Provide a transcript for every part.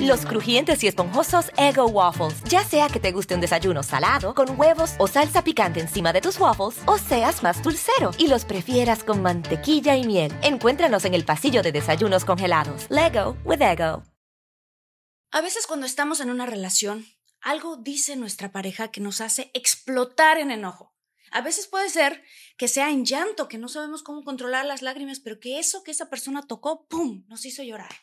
Los crujientes y esponjosos Ego Waffles. Ya sea que te guste un desayuno salado, con huevos o salsa picante encima de tus waffles, o seas más dulcero y los prefieras con mantequilla y miel. Encuéntranos en el pasillo de desayunos congelados. Lego with Ego. A veces cuando estamos en una relación, algo dice nuestra pareja que nos hace explotar en enojo. A veces puede ser que sea en llanto, que no sabemos cómo controlar las lágrimas, pero que eso que esa persona tocó, ¡pum!, nos hizo llorar.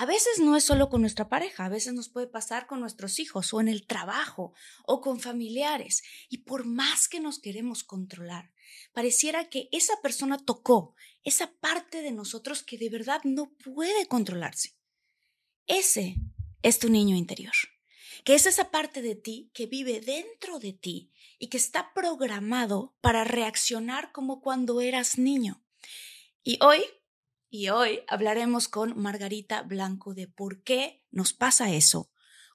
A veces no es solo con nuestra pareja, a veces nos puede pasar con nuestros hijos o en el trabajo o con familiares. Y por más que nos queremos controlar, pareciera que esa persona tocó esa parte de nosotros que de verdad no puede controlarse. Ese es tu niño interior, que es esa parte de ti que vive dentro de ti y que está programado para reaccionar como cuando eras niño. Y hoy y hoy hablaremos con Margarita Blanco de por qué nos pasa eso,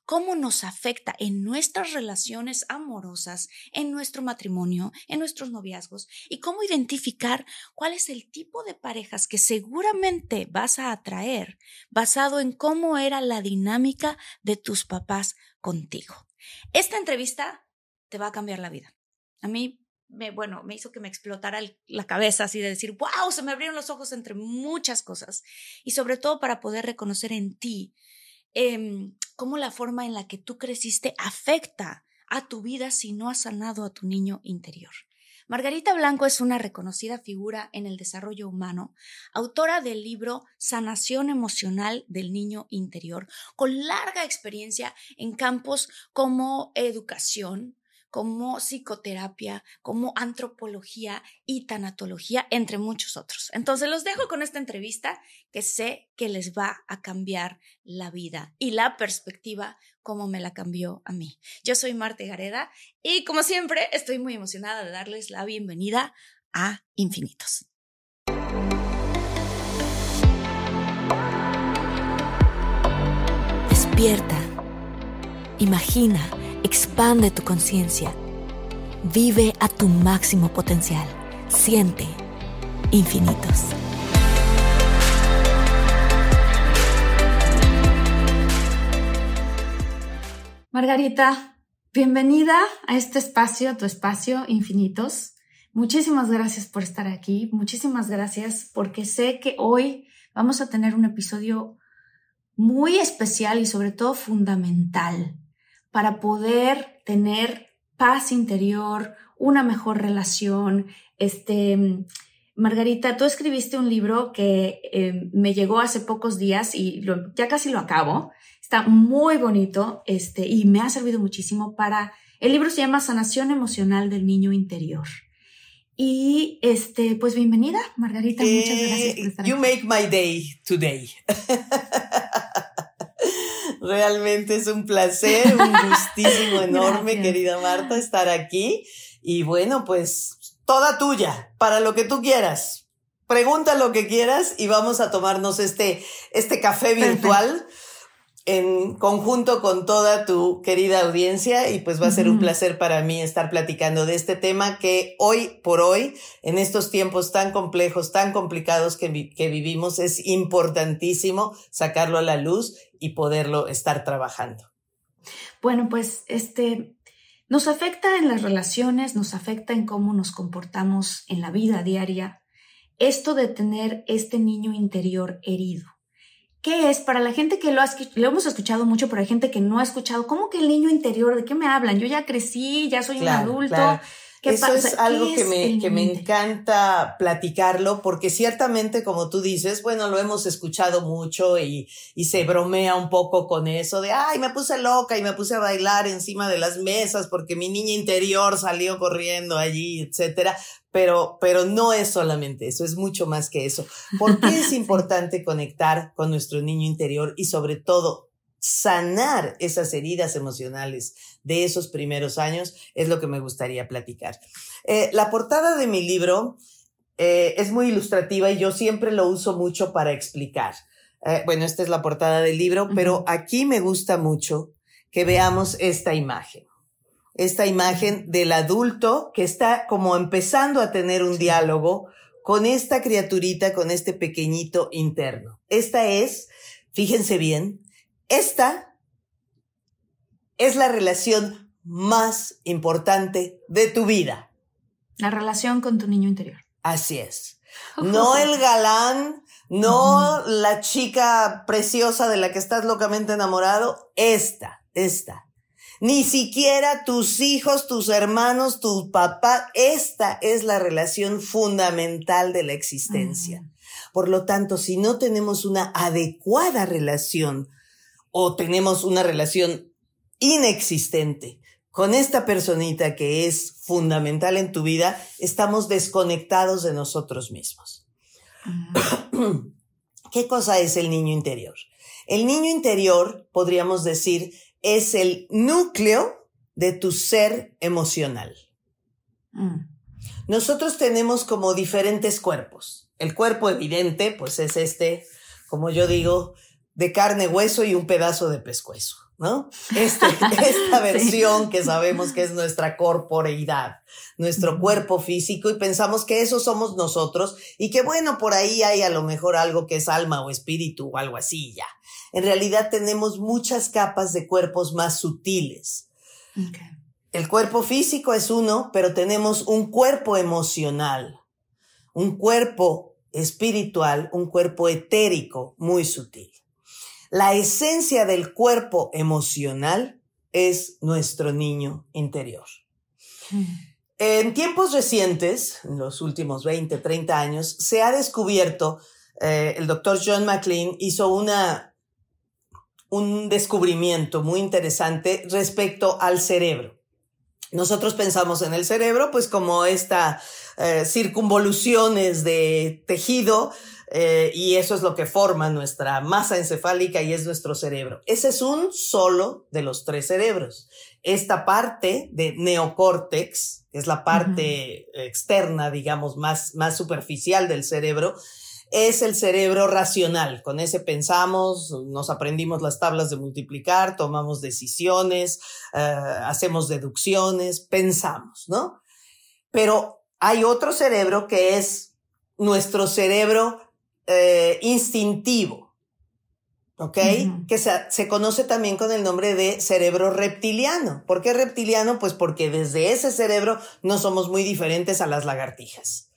cómo nos afecta en nuestras relaciones amorosas, en nuestro matrimonio, en nuestros noviazgos y cómo identificar cuál es el tipo de parejas que seguramente vas a atraer basado en cómo era la dinámica de tus papás contigo. Esta entrevista te va a cambiar la vida. A mí me, bueno, me hizo que me explotara la cabeza así de decir, wow, se me abrieron los ojos entre muchas cosas. Y sobre todo para poder reconocer en ti em, cómo la forma en la que tú creciste afecta a tu vida si no has sanado a tu niño interior. Margarita Blanco es una reconocida figura en el desarrollo humano, autora del libro Sanación Emocional del Niño Interior, con larga experiencia en campos como educación, como psicoterapia, como antropología y tanatología, entre muchos otros. Entonces los dejo con esta entrevista que sé que les va a cambiar la vida y la perspectiva como me la cambió a mí. Yo soy Marte Gareda y como siempre estoy muy emocionada de darles la bienvenida a Infinitos. Despierta. Imagina Expande tu conciencia. Vive a tu máximo potencial. Siente infinitos. Margarita, bienvenida a este espacio, tu espacio Infinitos. Muchísimas gracias por estar aquí. Muchísimas gracias porque sé que hoy vamos a tener un episodio muy especial y sobre todo fundamental para poder tener paz interior, una mejor relación. Este, Margarita, tú escribiste un libro que eh, me llegó hace pocos días y ya casi lo acabo. Está muy bonito este, y me ha servido muchísimo para... El libro se llama Sanación Emocional del Niño Interior. Y este, pues bienvenida, Margarita. muchas gracias por estar you make my day today. Realmente es un placer, un gustísimo enorme, querida Marta, estar aquí. Y bueno, pues toda tuya, para lo que tú quieras. Pregunta lo que quieras y vamos a tomarnos este, este café virtual en conjunto con toda tu querida audiencia y pues va a ser un placer para mí estar platicando de este tema que hoy por hoy, en estos tiempos tan complejos, tan complicados que, que vivimos, es importantísimo sacarlo a la luz y poderlo estar trabajando. Bueno, pues este nos afecta en las relaciones, nos afecta en cómo nos comportamos en la vida diaria, esto de tener este niño interior herido. ¿Qué es? Para la gente que lo, ha, lo hemos escuchado mucho, pero hay gente que no ha escuchado. ¿Cómo que el niño interior? ¿De qué me hablan? Yo ya crecí, ya soy un adulto. Eso es algo que me, que me encanta platicarlo porque ciertamente, como tú dices, bueno, lo hemos escuchado mucho y, y se bromea un poco con eso de, ay, me puse loca y me puse a bailar encima de las mesas porque mi niña interior salió corriendo allí, etcétera. Pero, pero no es solamente eso, es mucho más que eso. ¿Por qué es importante conectar con nuestro niño interior y sobre todo sanar esas heridas emocionales de esos primeros años es lo que me gustaría platicar. Eh, la portada de mi libro eh, es muy ilustrativa y yo siempre lo uso mucho para explicar. Eh, bueno, esta es la portada del libro, pero aquí me gusta mucho que veamos esta imagen. Esta imagen del adulto que está como empezando a tener un diálogo con esta criaturita, con este pequeñito interno. Esta es, fíjense bien, esta es la relación más importante de tu vida. La relación con tu niño interior. Así es. No el galán, no la chica preciosa de la que estás locamente enamorado. Esta, esta. Ni siquiera tus hijos, tus hermanos, tu papá. Esta es la relación fundamental de la existencia. Por lo tanto, si no tenemos una adecuada relación o tenemos una relación inexistente con esta personita que es fundamental en tu vida, estamos desconectados de nosotros mismos. ¿Qué cosa es el niño interior? El niño interior, podríamos decir, es el núcleo de tu ser emocional. Mm. Nosotros tenemos como diferentes cuerpos. El cuerpo evidente, pues es este, como yo digo, de carne, hueso y un pedazo de pescuezo, ¿no? Este, esta versión que sabemos que es nuestra corporeidad, nuestro cuerpo físico y pensamos que eso somos nosotros y que bueno, por ahí hay a lo mejor algo que es alma o espíritu o algo así ya. En realidad tenemos muchas capas de cuerpos más sutiles. El cuerpo físico es uno, pero tenemos un cuerpo emocional, un cuerpo espiritual, un cuerpo etérico muy sutil. La esencia del cuerpo emocional es nuestro niño interior. En tiempos recientes, en los últimos 20, 30 años, se ha descubierto, eh, el doctor John McLean hizo una, un descubrimiento muy interesante respecto al cerebro. Nosotros pensamos en el cerebro, pues como esta eh, circunvoluciones de tejido eh, y eso es lo que forma nuestra masa encefálica y es nuestro cerebro. Ese es un solo de los tres cerebros. Esta parte de neocórtex, que es la parte externa, digamos, más, más superficial del cerebro, es el cerebro racional. Con ese pensamos, nos aprendimos las tablas de multiplicar, tomamos decisiones, eh, hacemos deducciones, pensamos, ¿no? Pero hay otro cerebro que es nuestro cerebro eh, instintivo, ¿ok? Que se, conoce también con el nombre de cerebro reptiliano. ¿Por qué reptiliano? Pues porque desde ese cerebro no somos muy diferentes a las lagartijas.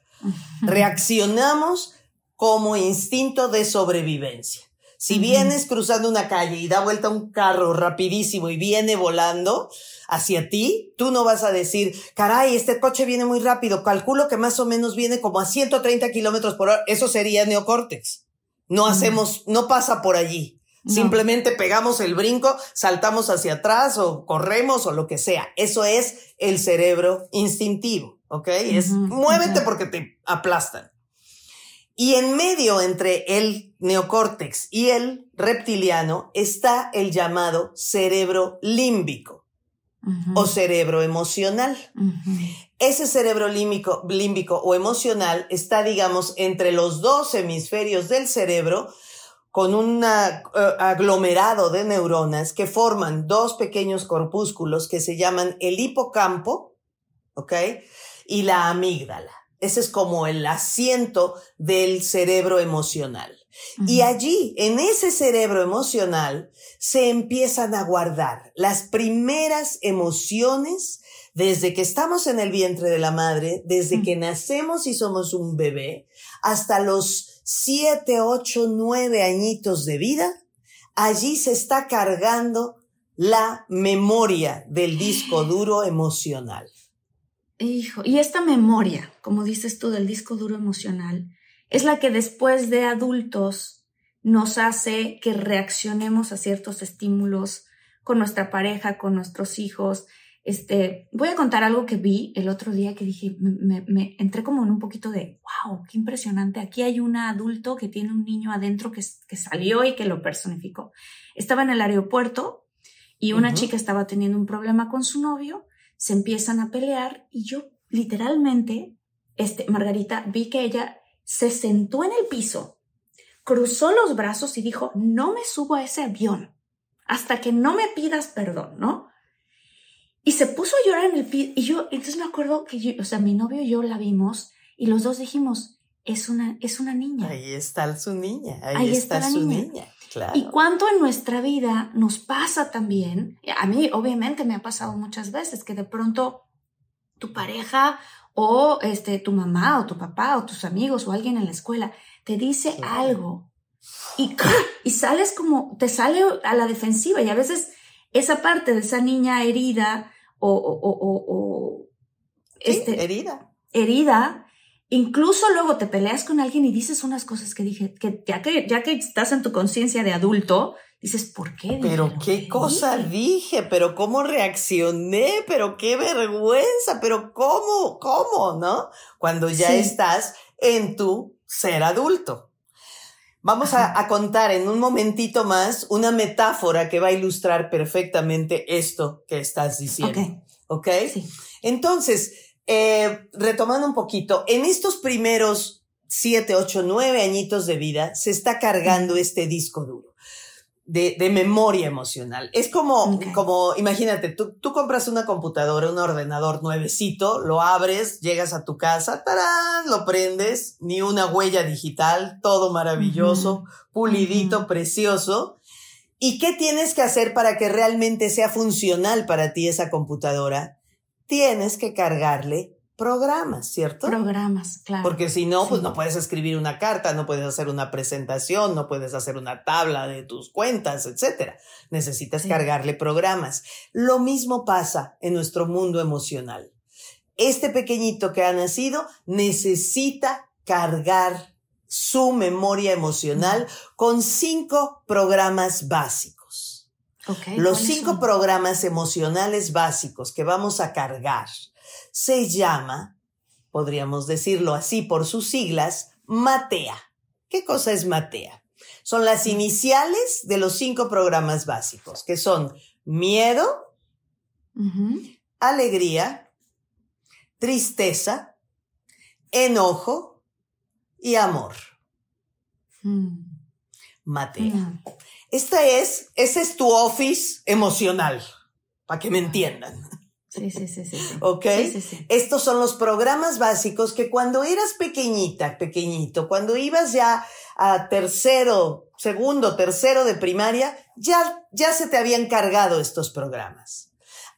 Reaccionamos como instinto de sobrevivencia. Si vienes cruzando una calle y da vuelta un carro rapidísimo y viene volando hacia ti, tú no vas a decir, caray, este coche viene muy rápido, calculo que más o menos viene como a 130 kilómetros por hora. Eso sería neocórtex. No hacemos, no pasa por allí. Simplemente pegamos el brinco, saltamos hacia atrás o corremos o lo que sea. Eso es el cerebro instintivo, ¿ok? Es muévete porque te aplastan. Y en medio entre el neocórtex y el reptiliano está el llamado cerebro límbico o cerebro emocional. Ese cerebro límbico, límbico o emocional está, digamos, entre los dos hemisferios del cerebro con un eh, aglomerado de neuronas que forman dos pequeños corpúsculos que se llaman el hipocampo, ¿ok? Y la amígdala. Ese es como el asiento del cerebro emocional. Y allí, en ese cerebro emocional, se empiezan a guardar las primeras emociones desde que estamos en el vientre de la madre, desde que nacemos y somos un bebé, hasta los siete, ocho, nueve añitos de vida. Allí se está cargando la memoria del disco duro emocional. Hijo, y esta memoria, como dices tú, del disco duro emocional, es la que después de adultos nos hace que reaccionemos a ciertos estímulos con nuestra pareja, con nuestros hijos. Este, voy a contar algo que vi el otro día que dije, me, entré como en un poquito de, wow, qué impresionante. Aquí hay un adulto que tiene un niño adentro que, que salió y que lo personificó. Estaba en el aeropuerto y una chica estaba teniendo un problema con su novio, se empiezan a pelear y yo literalmente, este, Margarita, vi que ella se sentó en el piso, cruzó los brazos y dijo, no me subo a ese avión hasta que no me pidas perdón, ¿no? Y se puso a llorar en el piso. Y yo, entonces me acuerdo que yo, o sea, mi novio y yo la vimos y los dos dijimos, es una, es una niña. Ahí está su niña, ahí, está, su niña. Claro. Y cuánto en nuestra vida nos pasa también, a mí obviamente me ha pasado muchas veces que de pronto tu pareja o este, tu mamá o tu papá o tus amigos o alguien en la escuela te dice algo y, y sales como, te sale a la defensiva y a veces esa parte de esa niña herida o, o, o, o este, herida. herida, incluso luego te peleas con alguien y dices unas cosas que dije, que ya que, ya que estás en tu conciencia de adulto, dices, ¿por qué? Pero qué cosa dije, pero cómo reaccioné, pero qué vergüenza, pero cómo, cómo, ¿no? Cuando ya estás en tu ser adulto. Vamos a, contar en un momentito más una metáfora que va a ilustrar perfectamente esto que estás diciendo. ¿Ok? Sí. Entonces, eh, retomando un poquito, en estos primeros siete, ocho, nueve añitos de vida se está cargando este disco duro de, de memoria emocional. Es como, como imagínate, tú, tú compras una computadora, un ordenador nuevecito, lo abres, llegas a tu casa, tarán, lo prendes, ni una huella digital, todo maravilloso, pulidito, precioso. ¿Y qué tienes que hacer para que realmente sea funcional para ti esa computadora? Tienes que cargarle programas, ¿cierto? Programas, claro. Porque si no, pues no puedes escribir una carta, no puedes hacer una presentación, no puedes hacer una tabla de tus cuentas, etcétera. Necesitas cargarle programas. Lo mismo pasa en nuestro mundo emocional. Este pequeñito que ha nacido necesita cargar su memoria emocional con cinco programas básicos. Los cinco programas emocionales básicos que vamos a cargar se llama, podríamos decirlo así por sus siglas, Matea. ¿Qué cosa es Matea? Son las iniciales de los cinco programas básicos, que son miedo, alegría, tristeza, enojo y amor. Mm. Matea. Esta es, ese es tu office emocional, para que me entiendan. Sí, sí, sí, sí. ¿Ok? Estos son los programas básicos que cuando eras pequeñita, pequeñito, cuando ibas ya a tercero, segundo, tercero de primaria, ya, ya se te habían cargado estos programas.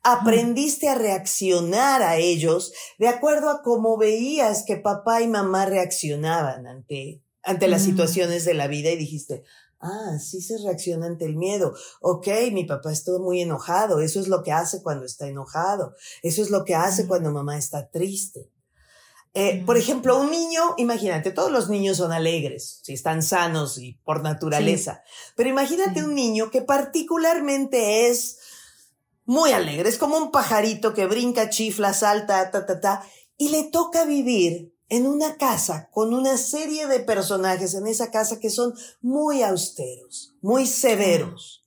Aprendiste a reaccionar a ellos de acuerdo a cómo veías que papá y mamá reaccionaban ante, ante las situaciones de la vida y dijiste, Ah, sí se reacciona ante el miedo. Ok, mi papá está muy enojado. Eso es lo que hace cuando está enojado. Eso es lo que hace cuando mamá está triste. Eh, por ejemplo, un niño, imagínate, todos los niños son alegres, si están sanos y por naturaleza. Pero imagínate un niño que particularmente es muy alegre, es como un pajarito que brinca, chifla, salta, ta, ta, ta, y le toca vivir en una casa con una serie de personajes en esa casa que son muy austeros, muy severos.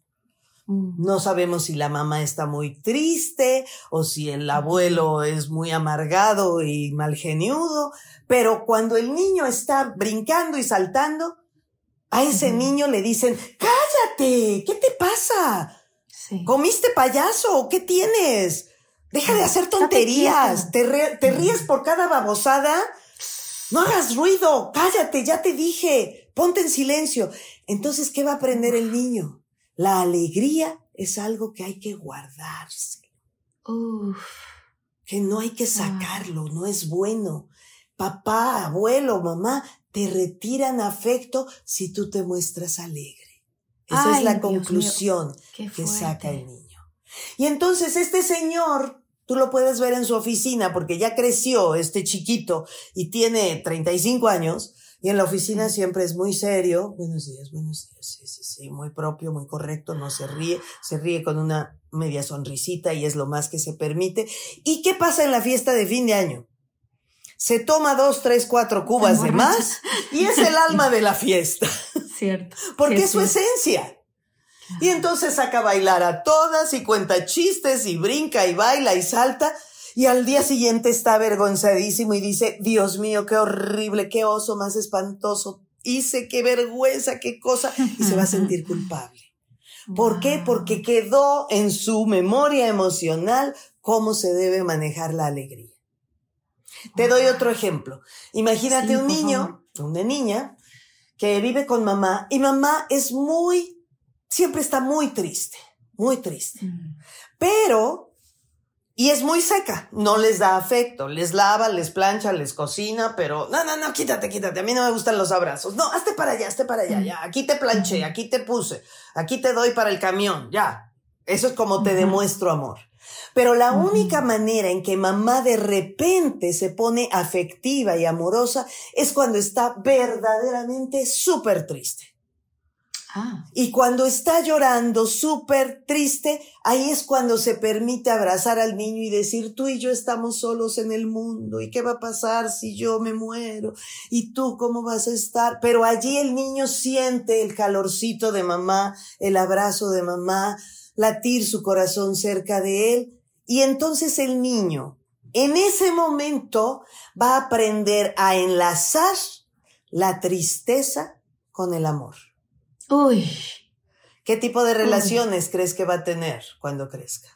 Mm. No sabemos si la mamá está muy triste o si el abuelo es muy amargado y malgeniudo, pero cuando el niño está brincando y saltando, a ese niño le dicen, cállate, ¿qué te pasa? ¿Comiste payaso? ¿Qué tienes? Deja de hacer tonterías. ¿Te, te ríes por cada babosada? No hagas ruido, cállate, ya te dije, ponte en silencio. Entonces, ¿qué va a aprender el niño? La alegría es algo que hay que guardarse. Que no hay que sacarlo, no es bueno. Papá, abuelo, mamá, te retiran afecto si tú te muestras alegre. Esa es la conclusión que saca el niño. Y entonces este señor Tú lo puedes ver en su oficina porque ya creció este chiquito y tiene 35 años y en la oficina siempre es muy serio. Buenos días, buenos días. Sí, sí, sí, muy propio, muy correcto, no se ríe, se ríe con una media sonrisita y es lo más que se permite. ¿Y qué pasa en la fiesta de fin de año? Se toma dos, tres, cuatro cubas de más y es el alma de la fiesta. Cierto. Porque es su esencia. Y entonces saca a bailar a todas y cuenta chistes y brinca y baila y salta. Y al día siguiente está avergonzadísimo y dice, Dios mío, qué horrible, qué oso más espantoso. Hice, qué vergüenza, qué cosa. Y se va a sentir culpable. ¿Por qué? Porque quedó en su memoria emocional cómo se debe manejar la alegría. Te doy otro ejemplo. Imagínate un niño, una niña, que vive con mamá y mamá es muy, siempre está muy triste, muy triste. Mm. Pero y es muy seca, no les da afecto, les lava, les plancha, les cocina, pero no, no, no, quítate, quítate, a mí no me gustan los abrazos. No, hazte para allá, hazte para allá, ya, aquí te planché, aquí te puse, aquí te doy para el camión, ya. Eso es como te demuestro amor. Pero la única manera en que mamá de repente se pone afectiva y amorosa es cuando está verdaderamente súper triste. Ah. Y cuando está llorando súper triste, ahí es cuando se permite abrazar al niño y decir, tú y yo estamos solos en el mundo, ¿y qué va a pasar si yo me muero? ¿Y tú cómo vas a estar? Pero allí el niño siente el calorcito de mamá, el abrazo de mamá, latir su corazón cerca de él, y entonces el niño, en ese momento, va a aprender a enlazar la tristeza con el amor. Uy. ¿Qué tipo de relaciones crees que va a tener cuando crezca?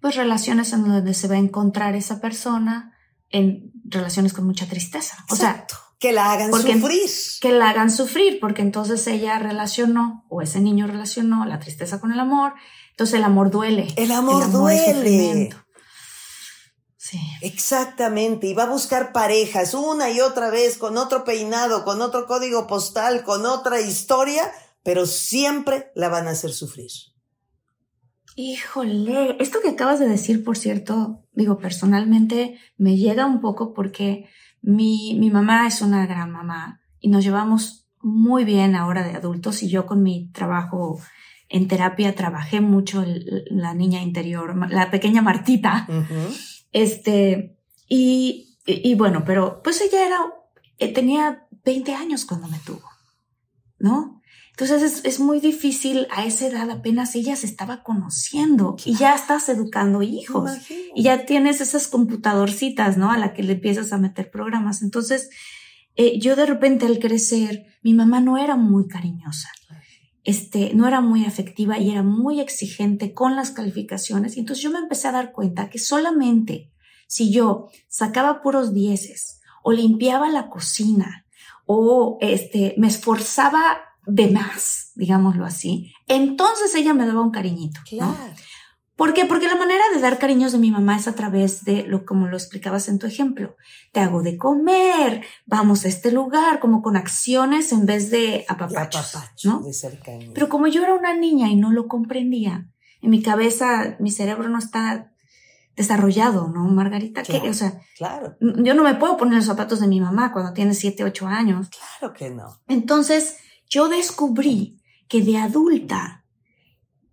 Pues relaciones en donde se va a encontrar esa persona en relaciones con mucha tristeza. O sea, que la hagan sufrir. Que la hagan sufrir, porque entonces ella relacionó, o ese niño relacionó la tristeza con el amor, entonces el amor duele. El amor, duele. Sí. Exactamente, y va a buscar parejas una y otra vez con otro peinado, con otro código postal, con otra historia, pero siempre la van a hacer sufrir. Híjole, esto que acabas de decir, por cierto, digo, personalmente me llega un poco porque mi, mi mamá es una gran mamá y nos llevamos muy bien ahora de adultos y yo con mi trabajo en terapia trabajé mucho la niña interior, la pequeña Martita. Este, y, y, bueno, pero pues ella era, eh, tenía 20 años cuando me tuvo, ¿no? Entonces es, es, muy difícil a esa edad apenas ella se estaba conociendo y ya estás educando hijos y ya tienes esas computadorcitas, ¿no? A la que le empiezas a meter programas. Entonces, eh, yo de repente al crecer, mi mamá no era muy cariñosa, este, no era muy afectiva y era muy exigente con las calificaciones. Y entonces yo me empecé a dar cuenta que solamente si yo sacaba puros dieces o limpiaba la cocina o este, me esforzaba de más, digámoslo así, entonces ella me daba un cariñito. ¿Por qué? Porque la manera de dar cariños de mi mamá es a través de lo como lo explicabas en tu ejemplo. Te hago de comer, vamos a este lugar, como con acciones en vez de apapachos, ¿no? De Pero como yo era una niña y no lo comprendía, en mi cabeza, mi cerebro no está desarrollado, ¿no, Margarita? o sea, claro. yo no me puedo poner los zapatos de mi mamá cuando tiene 7, 8 años. Claro que no. Entonces, yo descubrí que de adulta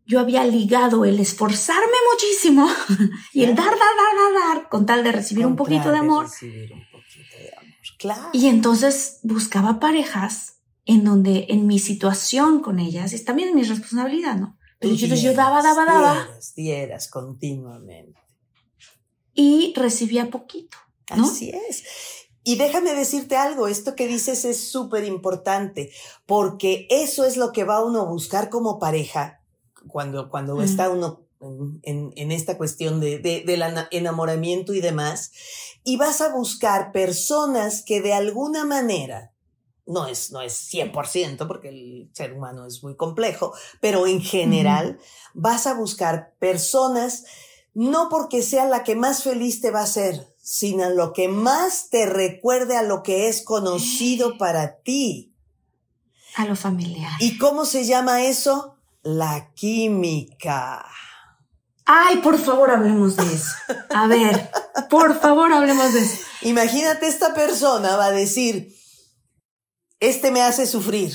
yo había ligado el esforzarme muchísimo y el dar, dar, dar, dar, dar, con tal de recibir un poquito de amor. Recibir un poquito de amor. Claro. Y entonces buscaba parejas en donde en mi situación con ellas, y también mi responsabilidad, ¿no? Pero yo, yo daba, daba, daba. Dieras, dieras continuamente. Y recibía poquito. ¿no? Así es. Y déjame decirte algo, esto que dices es súper importante, porque eso es lo que va uno a buscar como pareja cuando, cuando está uno en, en, esta cuestión de, de, del enamoramiento y demás, y vas a buscar personas que de alguna manera, no es, no es 100%, porque el ser humano es muy complejo, pero en general vas a buscar personas no porque sea la que más feliz te va a hacer, sino lo que más te recuerde a lo que es conocido para ti. A lo familiar. ¿Y cómo se llama eso? La química. Ay, por favor, hablemos de eso. A ver, por favor, hablemos de eso. Imagínate, esta persona va a decir, este me hace sufrir.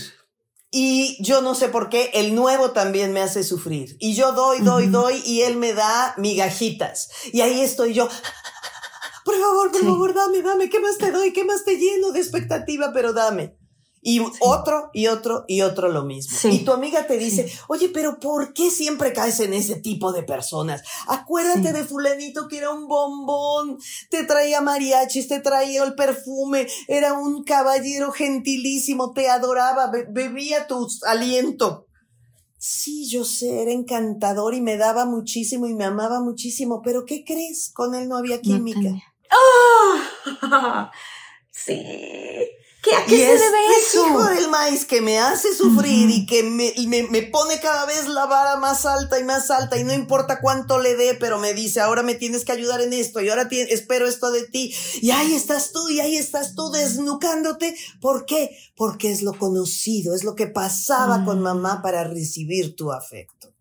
Y yo no sé por qué, el nuevo también me hace sufrir. Y yo doy, doy, doy, y él me da migajitas. Y ahí estoy yo. Por favor, por favor, dame, dame. ¿Qué más te doy? ¿Qué más te lleno de expectativa? Pero dame. Y otro y otro y otro lo mismo. Y tu amiga te dice, oye, pero ¿por qué siempre caes en ese tipo de personas? Acuérdate de fulanito que era un bombón, te traía mariachis, te traía el perfume, era un caballero gentilísimo, te adoraba, bebía tu aliento. Sí, yo sé, era encantador y me daba muchísimo y me amaba muchísimo, pero ¿qué crees? Con él no había química. ¡Ah! sí. ¿Qué, ¿A qué se debe eso? hijo del maíz que me hace sufrir y que me, me, pone cada vez la vara más alta y más alta y no importa cuánto le dé, pero me dice, ahora me tienes que ayudar en esto y ahora espero esto de ti. Y ahí estás tú y ahí estás tú desnucándote. ¿Por qué? Porque es lo conocido, es lo que pasaba con mm. mamá para recibir tu afecto.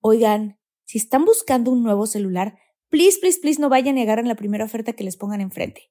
Oigan, si están buscando un nuevo celular, please, please, please no vayan a negar en la primera oferta que les pongan enfrente.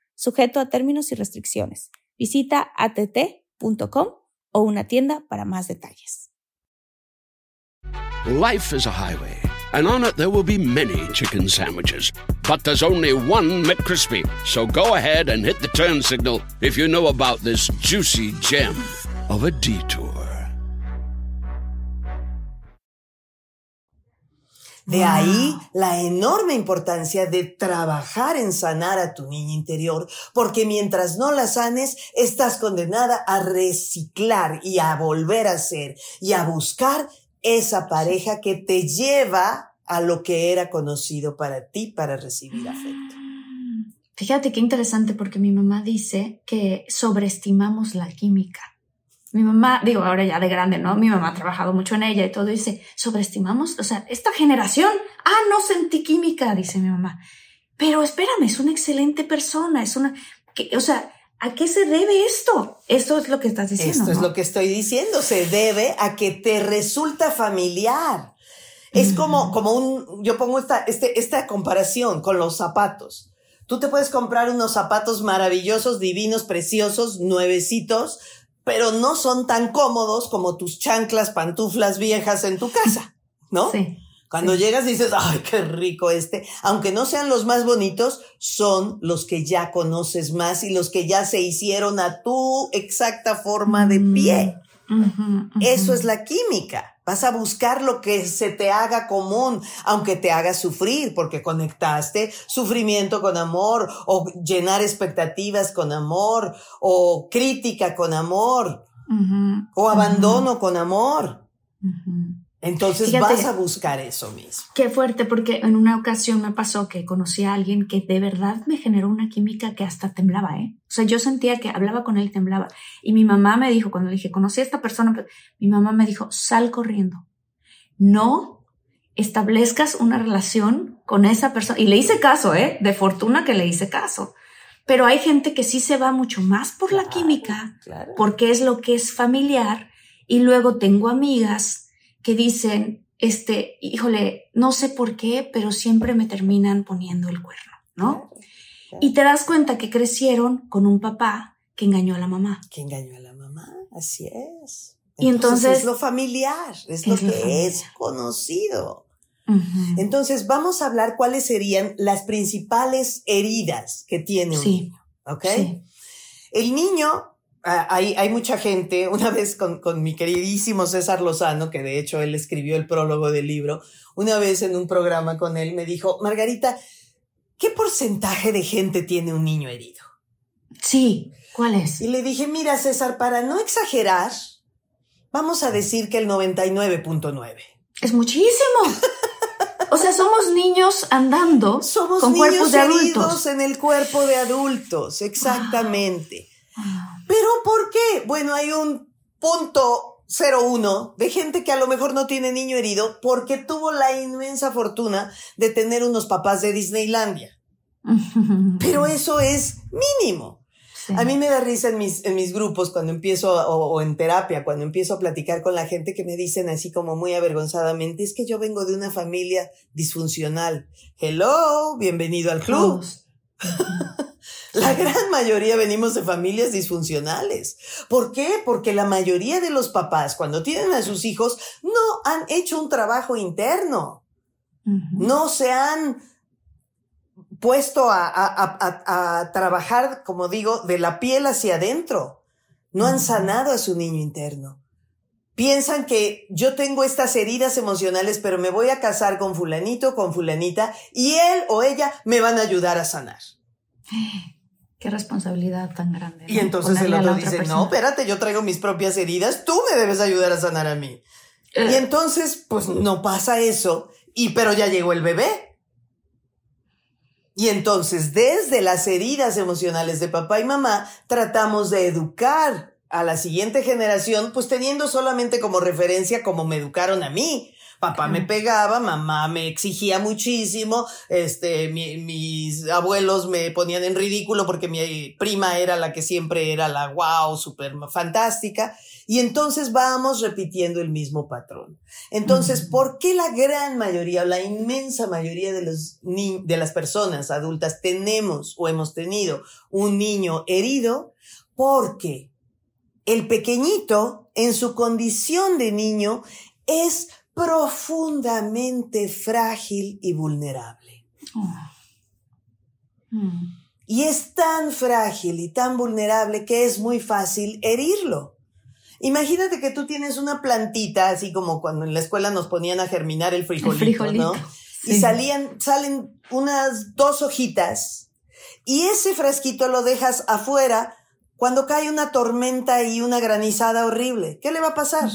sujeto a términos y restricciones. Visita att.com o una tienda para más detalles. Life is a highway, and on it there will be many chicken sandwiches. But there's only one McCrispy. So go ahead and hit the turn signal if you know about this juicy gem of a detour. De ahí la enorme importancia de trabajar en sanar a tu niña interior, porque mientras no la sanes, estás condenada a reciclar y a volver a ser y a buscar esa pareja que te lleva a lo que era conocido para ti para recibir afecto. Fíjate qué interesante porque mi mamá dice que sobreestimamos la química. Mi mamá, digo, ahora ya de grande, ¿no? Mi mamá ha trabajado mucho en ella y todo, dice, sobreestimamos, o sea, esta generación, ah, no sentí química, dice mi mamá. Pero espérame, es una excelente persona, es una, que, o sea, ¿a qué se debe esto? Esto es lo que estás diciendo. Esto es lo que estoy diciendo, se debe a que te resulta familiar. Es como, como un, yo pongo esta, este, esta comparación con los zapatos. Tú te puedes comprar unos zapatos maravillosos, divinos, preciosos, nuevecitos, pero no son tan cómodos como tus chanclas, pantuflas viejas en tu casa, ¿no? Sí. Cuando llegas dices, ay, qué rico este. Aunque no sean los más bonitos, son los que ya conoces más y los que ya se hicieron a tu exacta forma de pie. Eso es la química. Vas a buscar lo que se te haga común, aunque te haga sufrir, porque conectaste sufrimiento con amor, o llenar expectativas con amor, o crítica con amor, o abandono con amor. Entonces vas a buscar eso mismo. Qué fuerte, porque en una ocasión me pasó que conocí a alguien que de verdad me generó una química que hasta temblaba, ¿eh? O sea, yo sentía que hablaba con él y temblaba. Y mi mamá me dijo, cuando le dije, conocí a esta persona, mi mamá me dijo, sal corriendo. No establezcas una relación con esa persona. Y le hice caso, ¿eh? De fortuna que le hice caso. Pero hay gente que sí se va mucho más por la química, porque es lo que es familiar. Y luego tengo amigas que dicen, este, híjole, no sé por qué, pero siempre me terminan poniendo el cuerno, ¿no? Y te das cuenta que crecieron con un papá que engañó a la mamá. Que engañó a la mamá, así es. y entonces es lo familiar, es, lo que es conocido. Entonces vamos a hablar cuáles serían las principales heridas que tiene un niño, ¿ok? El niño hay, hay mucha gente, una vez con, con, mi queridísimo César Lozano, que de hecho él escribió el prólogo del libro, una vez en un programa con él me dijo, Margarita, ¿qué porcentaje de gente tiene un niño herido? Sí, ¿cuál es? Y le dije, mira César, para no exagerar, vamos a decir que el 99.9. Es muchísimo. O sea, somos niños andando somos con niños cuerpos de heridos adultos. en el cuerpo de adultos, exactamente. Ah. Pero ¿por qué? Bueno, hay un punto 01 de gente que a lo mejor no tiene niño herido porque tuvo la inmensa fortuna de tener unos papás de Disneylandia. Pero eso es mínimo. Sí. A mí me da risa en mis, en mis grupos cuando empiezo, o, o en terapia, cuando empiezo a platicar con la gente que me dicen así como muy avergonzadamente, es que yo vengo de una familia disfuncional. Hello, bienvenido al club. La gran mayoría venimos de familias disfuncionales. ¿Por qué? Porque la mayoría de los papás, cuando tienen a sus hijos, no han hecho un trabajo interno. No se han puesto a, a- a- a- a trabajar, como digo, de la piel hacia adentro. No han sanado a su niño interno. Piensan que yo tengo estas heridas emocionales, pero me voy a casar con fulanito, con fulanita, y él o ella me van a ayudar a sanar. Qué responsabilidad tan grande. Y entonces el Ponerle otro dice, persona. no, espérate, yo traigo mis propias heridas, tú me debes ayudar a sanar a mí. Y Eh, entonces, pues no pasa eso, y pero ya llegó el bebé. Y entonces, desde las heridas emocionales de papá y mamá, tratamos de educar a la siguiente generación, pues teniendo solamente como referencia como me educaron a mí. Papá me pegaba, mamá me exigía muchísimo, este, mi- mis abuelos me ponían en ridículo porque mi prima era la que siempre era la wow, súper fantástica. Y entonces vamos repitiendo el mismo patrón. Entonces. ¿por qué la gran mayoría o la inmensa mayoría de, los ni- de las personas adultas tenemos o hemos tenido un niño herido? Porque el pequeñito, en su condición de niño, es profundamente frágil y vulnerable. oh. Mm. Y es tan frágil y tan vulnerable que es muy fácil herirlo. Imagínate que tú tienes una plantita, así como cuando en la escuela nos ponían a germinar el frijolito, frijolito, ¿no? sí. Y salían, salen unas dos hojitas y ese frasquito lo dejas afuera cuando cae una tormenta y una granizada horrible. ¿Qué le va a pasar?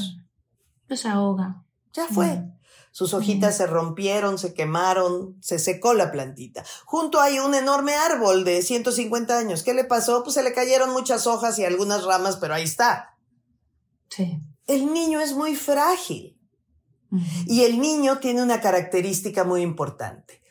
Pues ahoga. Ya fue. Sus hojitas se rompieron, se quemaron, se secó la plantita. Junto hay un enorme árbol de 150 años. ¿Qué le pasó? Pues se le cayeron muchas hojas y algunas ramas, pero ahí está. Sí. El niño es muy frágil y el niño tiene una característica muy importante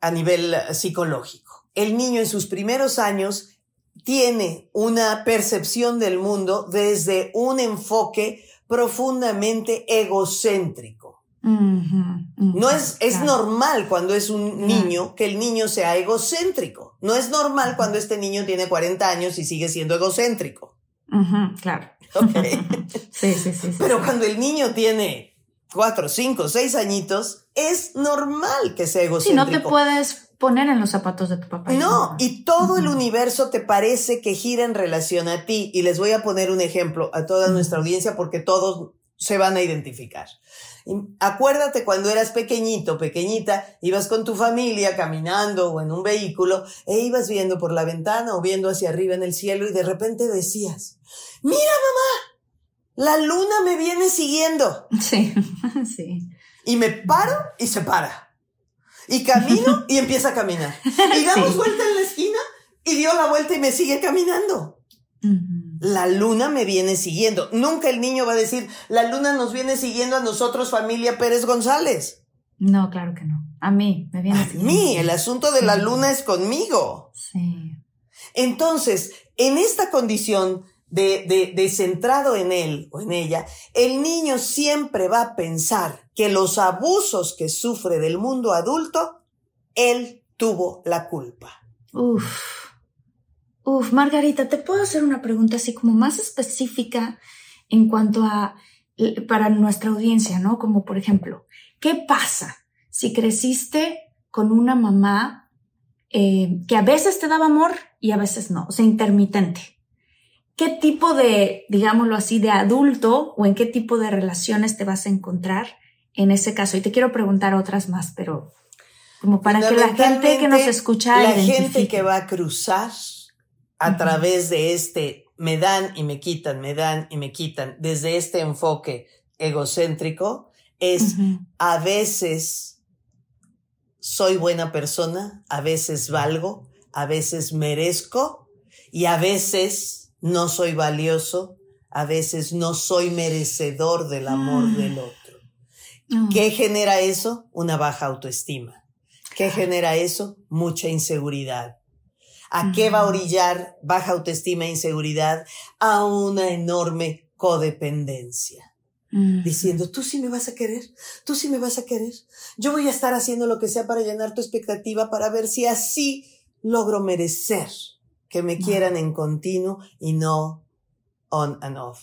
a nivel psicológico. El niño en sus primeros años tiene una percepción del mundo desde un enfoque profundamente egocéntrico. No es, es claro. normal cuando es un niño que el niño sea egocéntrico. No es normal cuando este niño tiene 40 años y sigue siendo egocéntrico. Claro. Sí, sí, sí. Pero sí. cuando el niño tiene 4, 5, 6 añitos, es normal que sea egocéntrico. no te puedes poner en los zapatos de tu papá. No, y todo el universo te parece que gira en relación a ti. Y les voy a poner un ejemplo a toda nuestra audiencia porque todos se van a identificar. Acuérdate cuando eras pequeñito, pequeñita, ibas con tu familia caminando o en un vehículo e ibas viendo por la ventana o viendo hacia arriba en el cielo y de repente decías, mira mamá, la luna me viene siguiendo. Sí, sí. Y me paro y se para. Y camino y empieza a caminar. Y damos Sí. vuelta en la esquina y dio la vuelta y me sigue caminando. La luna me viene siguiendo. Nunca el niño va a decir, la luna nos viene siguiendo a nosotros, familia Pérez González. No, claro que no. A mí, me viene A mí, el asunto de la luna es conmigo. Sí. Entonces, en esta condición de, de, de centrado en él o en ella, el niño siempre va a pensar que los abusos que sufre del mundo adulto, él tuvo la culpa. Uf. Uf, Margarita, ¿te puedo hacer una pregunta así como más específica en cuanto a para nuestra audiencia, ¿no? Como por ejemplo, ¿qué pasa si creciste con una mamá eh, que a veces te daba amor y a veces no, o sea, intermitente? ¿Qué tipo de, digámoslo así, de adulto o en qué tipo de relaciones te vas a encontrar en ese caso? Y te quiero preguntar otras más, pero como para que la gente que nos escucha la gente que va a cruzar a través de este me dan y me quitan, me dan y me quitan, desde este enfoque egocéntrico, es a veces soy buena persona, a veces valgo, a veces merezco y a veces no soy valioso, a veces no soy merecedor del amor Mm. del otro. Mm. ¿Qué genera eso? Una baja autoestima. ¿Qué genera eso? Mucha inseguridad. ¿A qué va a orillar baja autoestima e inseguridad? A una enorme codependencia. Mm. Diciendo, tú sí me vas a querer, tú sí me vas a querer. Yo voy a estar haciendo lo que sea para llenar tu expectativa, para ver si así logro merecer que me quieran en continuo y no on and off.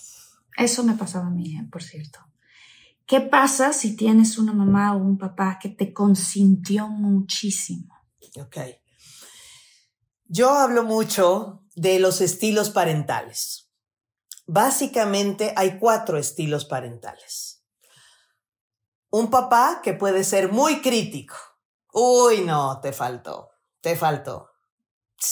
Eso me pasaba a mí, eh, por cierto. ¿Qué pasa si tienes una mamá o un papá que te consintió muchísimo? Ok. Yo hablo mucho de los estilos parentales. Básicamente hay cuatro estilos parentales. Un papá que puede ser muy crítico. Uy, no, te faltó, te faltó.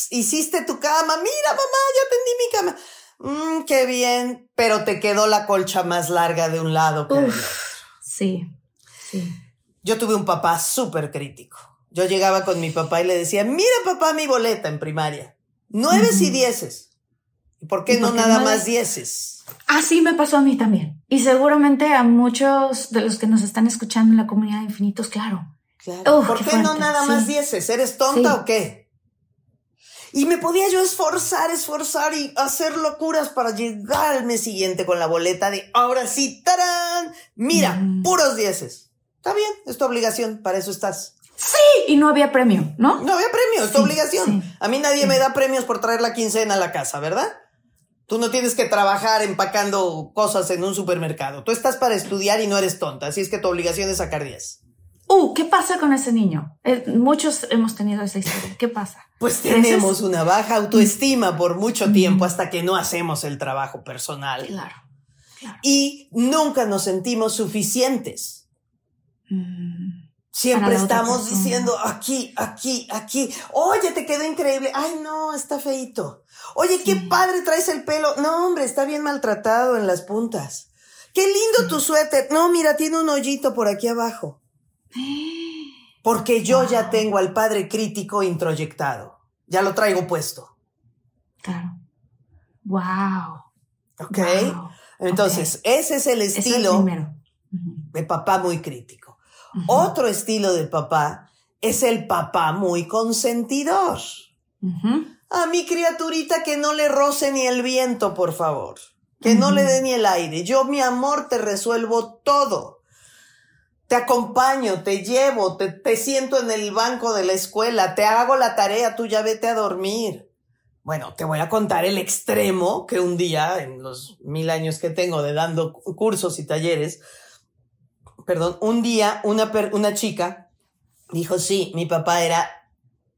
Hiciste tu cama, mira mamá, ya tendí mi cama. Mm, qué bien, pero te quedó la colcha más larga de un lado que del otro. Sí, sí. Yo tuve un papá súper crítico. Yo llegaba con mi papá y le decía, mira papá mi boleta en primaria. Nueves y dieces. ¿Y por qué ¿Y no por qué nada más dieces? Así me pasó a mí también. Y seguramente a muchos de los que nos están escuchando en la comunidad de infinitos, claro. Claro. Uf, ¿Por qué qué no nada sí. más dieces? ¿Eres tonta Sí. o qué? Y me podía yo esforzar, esforzar y hacer locuras para llegar al mes siguiente con la boleta de ahora sí, tarán. Mira, Mm. puros dieces. Está bien, es tu obligación, para eso estás. Sí, y no había premio, ¿no? No había premio, es tu Sí, obligación. sí, a mí nadie sí. me da premios por traer la quincena a la casa, ¿verdad? Tú no tienes que trabajar empacando cosas en un supermercado. Tú estás para estudiar y no eres tonta, así es que tu obligación es sacar 10. Uh, ¿qué pasa con ese niño? Eh, muchos hemos tenido esa historia. ¿Qué pasa? Pues tenemos una baja autoestima por mucho tiempo hasta que no hacemos el trabajo personal. Claro. claro. Y nunca nos sentimos suficientes. Mm, Siempre estamos diciendo aquí, aquí, aquí. Oye, te quedó increíble. Ay, no, está feito. Oye, qué padre traes el pelo. No, hombre, está bien maltratado en las puntas. Qué lindo tu suéter. No, mira, tiene un hoyito por aquí abajo. Porque yo ya tengo al padre crítico introyectado. Ya lo traigo puesto. Claro. Wow. ¿Ok? Wow. Entonces, ese es el Ese es el estilo de papá muy crítico. Otro estilo de papá es el papá muy consentidor. A mi criaturita que no le roce ni el viento, por favor. Que no le dé ni el aire. Yo, mi amor, te resuelvo todo. Te acompaño, te llevo, te, te siento en el banco de la escuela, te hago la tarea, tú ya vete a dormir. Bueno, te voy a contar el extremo que un día, en los mil años que tengo de dando cu- cursos y talleres, perdón, un día una, per- una chica dijo, sí, mi papá era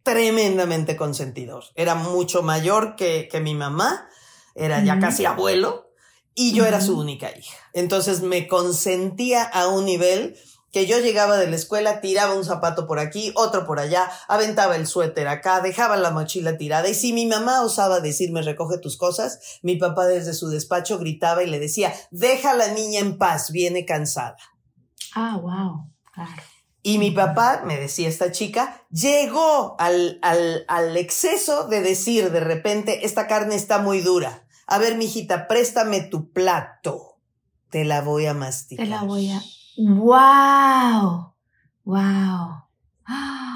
tremendamente consentidor. Era mucho mayor que, que mi mamá, era ya casi abuelo, y yo era su única hija. Entonces me consentía a un nivel que yo llegaba de la escuela, tiraba un zapato por aquí, otro por allá, aventaba el suéter acá, dejaba la mochila tirada, y si mi mamá osaba decirme recoge tus cosas, mi papá desde su despacho gritaba y le decía, deja a la niña en paz, viene cansada. Ah, wow. Claro. Y mi papá, me decía esta chica, llegó al, al, al exceso de decir de repente, esta carne está muy dura. A ver, mijita, préstame tu plato. Te la voy a masticar. Te la voy a. ¡Wow! ¡Wow!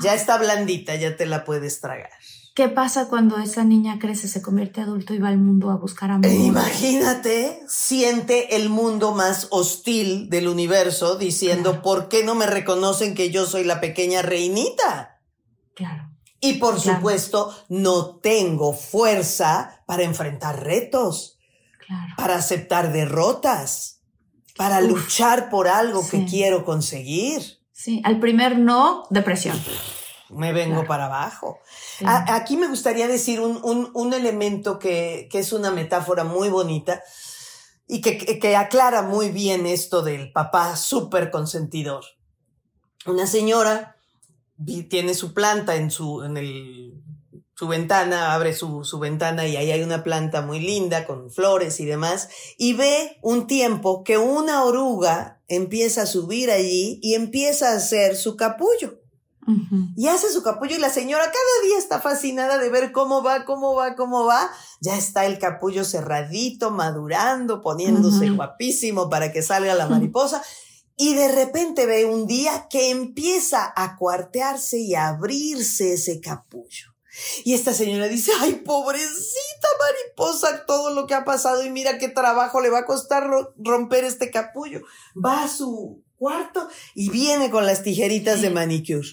Ya está blandita, ya te la puedes tragar. ¿Qué pasa cuando esa niña crece, se convierte adulto y va al mundo a buscar amor? E imagínate, siente el mundo más hostil del universo diciendo, Claro. ¿por qué no me reconocen que yo soy la pequeña reinita? Claro. Y por Claro. supuesto, no tengo fuerza para enfrentar retos. Claro. para aceptar derrotas, para Uf. luchar por algo que quiero conseguir. Sí, al primer no, depresión. Me vengo Claro. para abajo. Sí. A- aquí me gustaría decir un, un- un elemento que, que es una metáfora muy bonita y que, que- que aclara muy bien esto del papá súper consentidor. Una señora tiene su planta en su, en el, su ventana, abre su, su ventana y ahí hay una planta muy linda con flores y demás, y ve un tiempo que una oruga empieza a subir allí y empieza a hacer su capullo. Y hace su capullo y la señora cada día está fascinada de ver cómo va, cómo va, cómo va. Ya está el capullo cerradito, madurando, poniéndose guapísimo para que salga la mariposa. Y de repente ve un día que empieza a cuartearse y a abrirse ese capullo. Y esta señora dice, ay, pobrecita mariposa, todo lo que ha pasado y mira qué trabajo le va a costar romper este capullo. Va a su cuarto y viene con las tijeritas de manicure.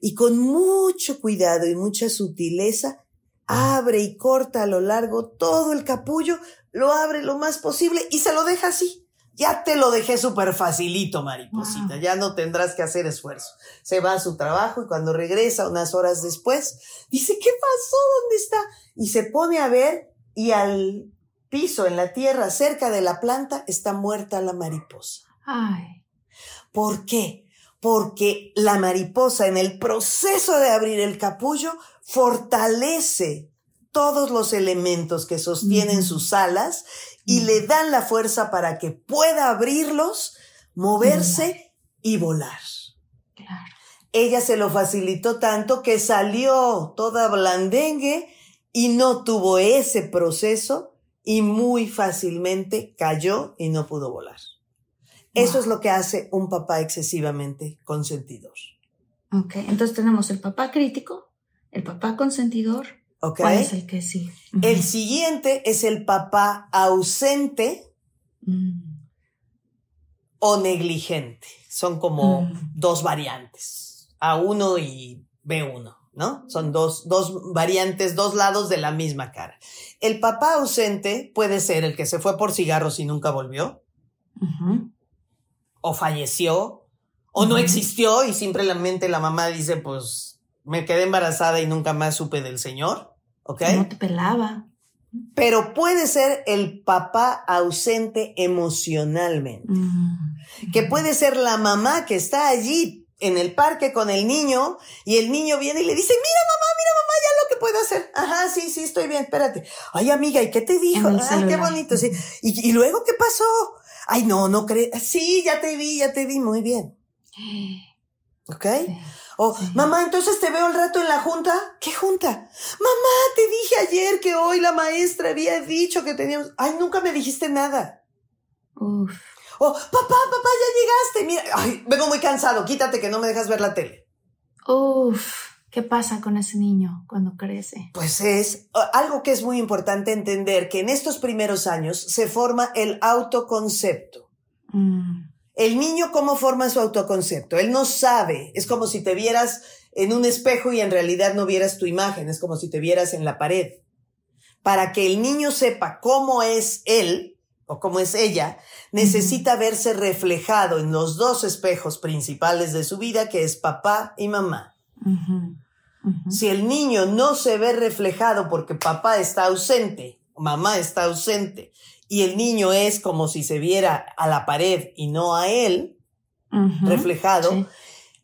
Y con mucho cuidado y mucha sutileza, abre y corta a lo largo todo el capullo, lo abre lo más posible y se lo deja así. Ya te lo dejé súper facilito, mariposita. Ya no tendrás que hacer esfuerzo. Se va a su trabajo y cuando regresa unas horas después, dice, ¿qué pasó? ¿Dónde está? Y se pone a ver y al piso, en la tierra, cerca de la planta, está muerta la mariposa. Ay. ¿Por qué? Porque la mariposa en el proceso de abrir el capullo fortalece todos los elementos que sostienen sus alas y le dan la fuerza para que pueda abrirlos, moverse y volar. Ella se lo facilitó tanto que salió toda blandengue y no tuvo ese proceso y muy fácilmente cayó y no pudo volar. Eso es lo que hace un papá excesivamente consentidor. Ok, entonces tenemos el papá crítico, el papá consentidor ¿Cuál es el que sí? El siguiente es el papá ausente mm. o negligente. Son como mm. dos variantes, A1 y B1, ¿no? Son dos, dos variantes, dos lados de la misma cara. El papá ausente puede ser el que se fue por cigarros y nunca volvió, o falleció, o no existió y simplemente la mamá dice, pues me quedé embarazada y nunca más supe del señor. ¿Ok? No te pelaba. Pero puede ser el papá ausente emocionalmente. Mm. Que puede ser la mamá que está allí en el parque con el niño y el niño viene y le dice, mira mamá, mira mamá, ya lo que puedo hacer. Ajá, sí, sí, estoy bien, espérate. Ay amiga, ¿y qué te dijo? Ay, qué bonito, sí. ¿Y, ¿Y, luego qué pasó? Ay, no, no crees. Sí, ya te vi, ya te vi, muy bien. ¿Ok? O, mamá, entonces te veo el rato en la junta. ¿Qué junta? Mamá, te dije ayer que hoy la maestra había dicho que teníamos. Ay, nunca me dijiste nada. Uf. O, papá, papá, ya llegaste. Mira, ay, vengo muy cansado. Quítate que no me dejas ver la tele. Uf. ¿Qué pasa con ese niño cuando crece? Pues es algo que es muy importante entender que en estos primeros años se forma el autoconcepto. Mm. El niño, ¿cómo forma su autoconcepto? Él no sabe. Es como si te vieras en un espejo y en realidad no vieras tu imagen. Es como si te vieras en la pared. Para que el niño sepa cómo es él o cómo es ella, necesita verse reflejado en los dos espejos principales de su vida, que es papá y mamá. Si el niño no se ve reflejado porque papá está ausente, mamá está ausente, y el niño es como si se viera a la pared y no a él, reflejado,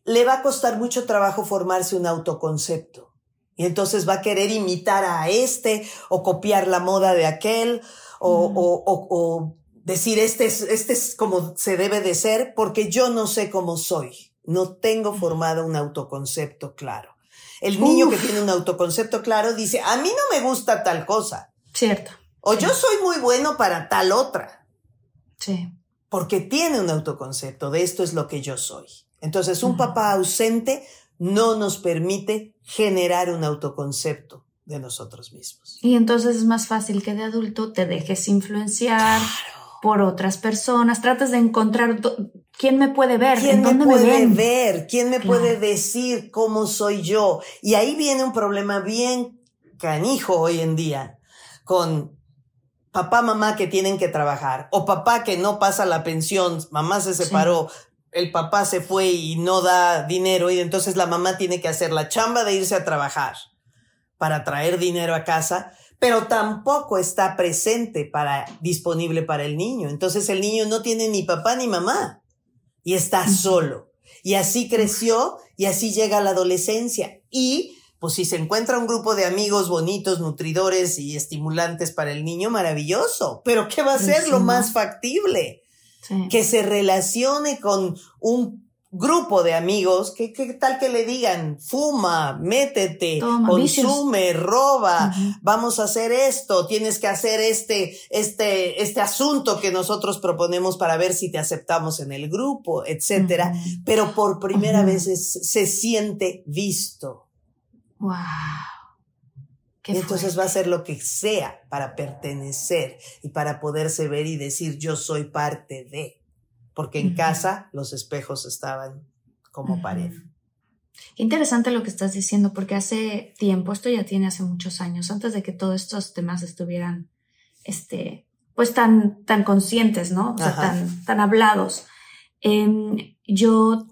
le va a costar mucho trabajo formarse un autoconcepto. Y entonces va a querer imitar a este o copiar la moda de aquel o, o, decir este es, este es como se debe de ser porque yo no sé cómo soy. No tengo formado un autoconcepto claro. El niño que tiene un autoconcepto claro dice, a mí no me gusta tal cosa. Cierto. O yo soy muy bueno para tal otra. Sí. Porque tiene un autoconcepto de esto es lo que yo soy. Entonces, un papá ausente no nos permite generar un autoconcepto de nosotros mismos. Y entonces es más fácil que de adulto te dejes influenciar por otras personas, tratas de encontrar quién me puede ver, quién me puede ver, quién me puede decir cómo soy yo. Y ahí viene un problema bien canijo hoy en día con papá, mamá que tienen que trabajar, o papá que no pasa la pensión, mamá se separó, el papá se fue y no da dinero, y entonces la mamá tiene que hacer la chamba de irse a trabajar para traer dinero a casa, pero tampoco está presente para, disponible para el niño. Entonces el niño no tiene ni papá ni mamá y está solo. Y así creció y así llega a la adolescencia. Y pues si se encuentra un grupo de amigos bonitos, nutridores y estimulantes para el niño, maravilloso. Pero ¿qué va a ser lo más factible? Que se relacione con un grupo de amigos, ¿qué, qué tal que le digan, fuma, métete, Toma, consume, roba, vamos a hacer esto, tienes que hacer este, este, este asunto que nosotros proponemos para ver si te aceptamos en el grupo, etcétera. Pero por primera vez es- se siente visto. Wow. Qué entonces fuerte. va a hacer lo que sea para pertenecer y para poderse ver y decir yo soy parte de. Porque en casa los espejos estaban como Ujú. pared. Qué interesante lo que estás diciendo, porque hace tiempo, esto ya tiene hace muchos años, antes de que todos estos temas estuvieran, este, pues tan, tan conscientes, ¿no? O sea, tan, tan hablados. Em, yo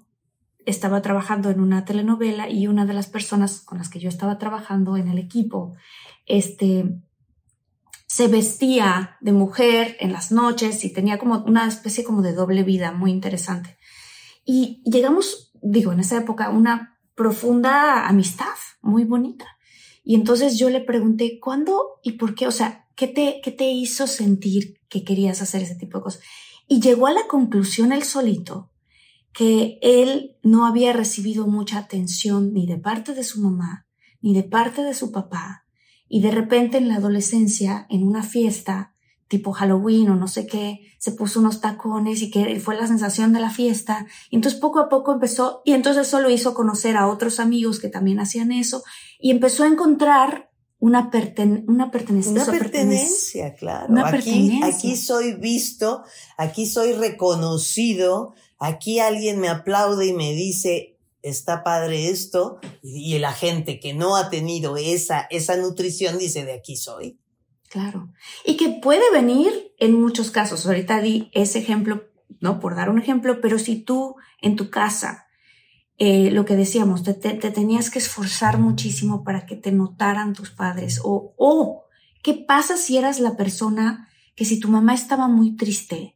estaba trabajando en una telenovela y una de las personas con las que yo estaba trabajando en el equipo, este, se vestía de mujer en las noches y tenía como una especie como de doble vida muy interesante. Y llegamos, digo, en esa época, una profunda amistad muy bonita. Y entonces yo le pregunté, ¿cuándo y por qué? O sea, ¿qué te, qué te hizo sentir que querías hacer ese tipo de cosas? Y llegó a la conclusión él solito que él no había recibido mucha atención ni de parte de su mamá, ni de parte de su papá. Y de repente en la adolescencia, en una fiesta, tipo Halloween o no sé qué, se puso unos tacones y que fue la sensación de la fiesta. Y entonces poco a poco empezó, y entonces eso lo hizo conocer a otros amigos que también hacían eso, y empezó a encontrar una, perten una pertenencia. Una pertenencia, claro. Una aquí, pertenencia. aquí soy visto, aquí soy reconocido, aquí alguien me aplaude y me dice, está padre esto, y, la gente que no ha tenido esa, esa nutrición dice, de aquí soy. Claro. Y que puede venir en muchos casos. Ahorita di ese ejemplo, ¿no? Por dar un ejemplo, pero si tú en tu casa, eh, lo que decíamos, te, te- te tenías que esforzar muchísimo para que te notaran tus padres. O, o, ¿qué pasa si eras la persona que si tu mamá estaba muy triste,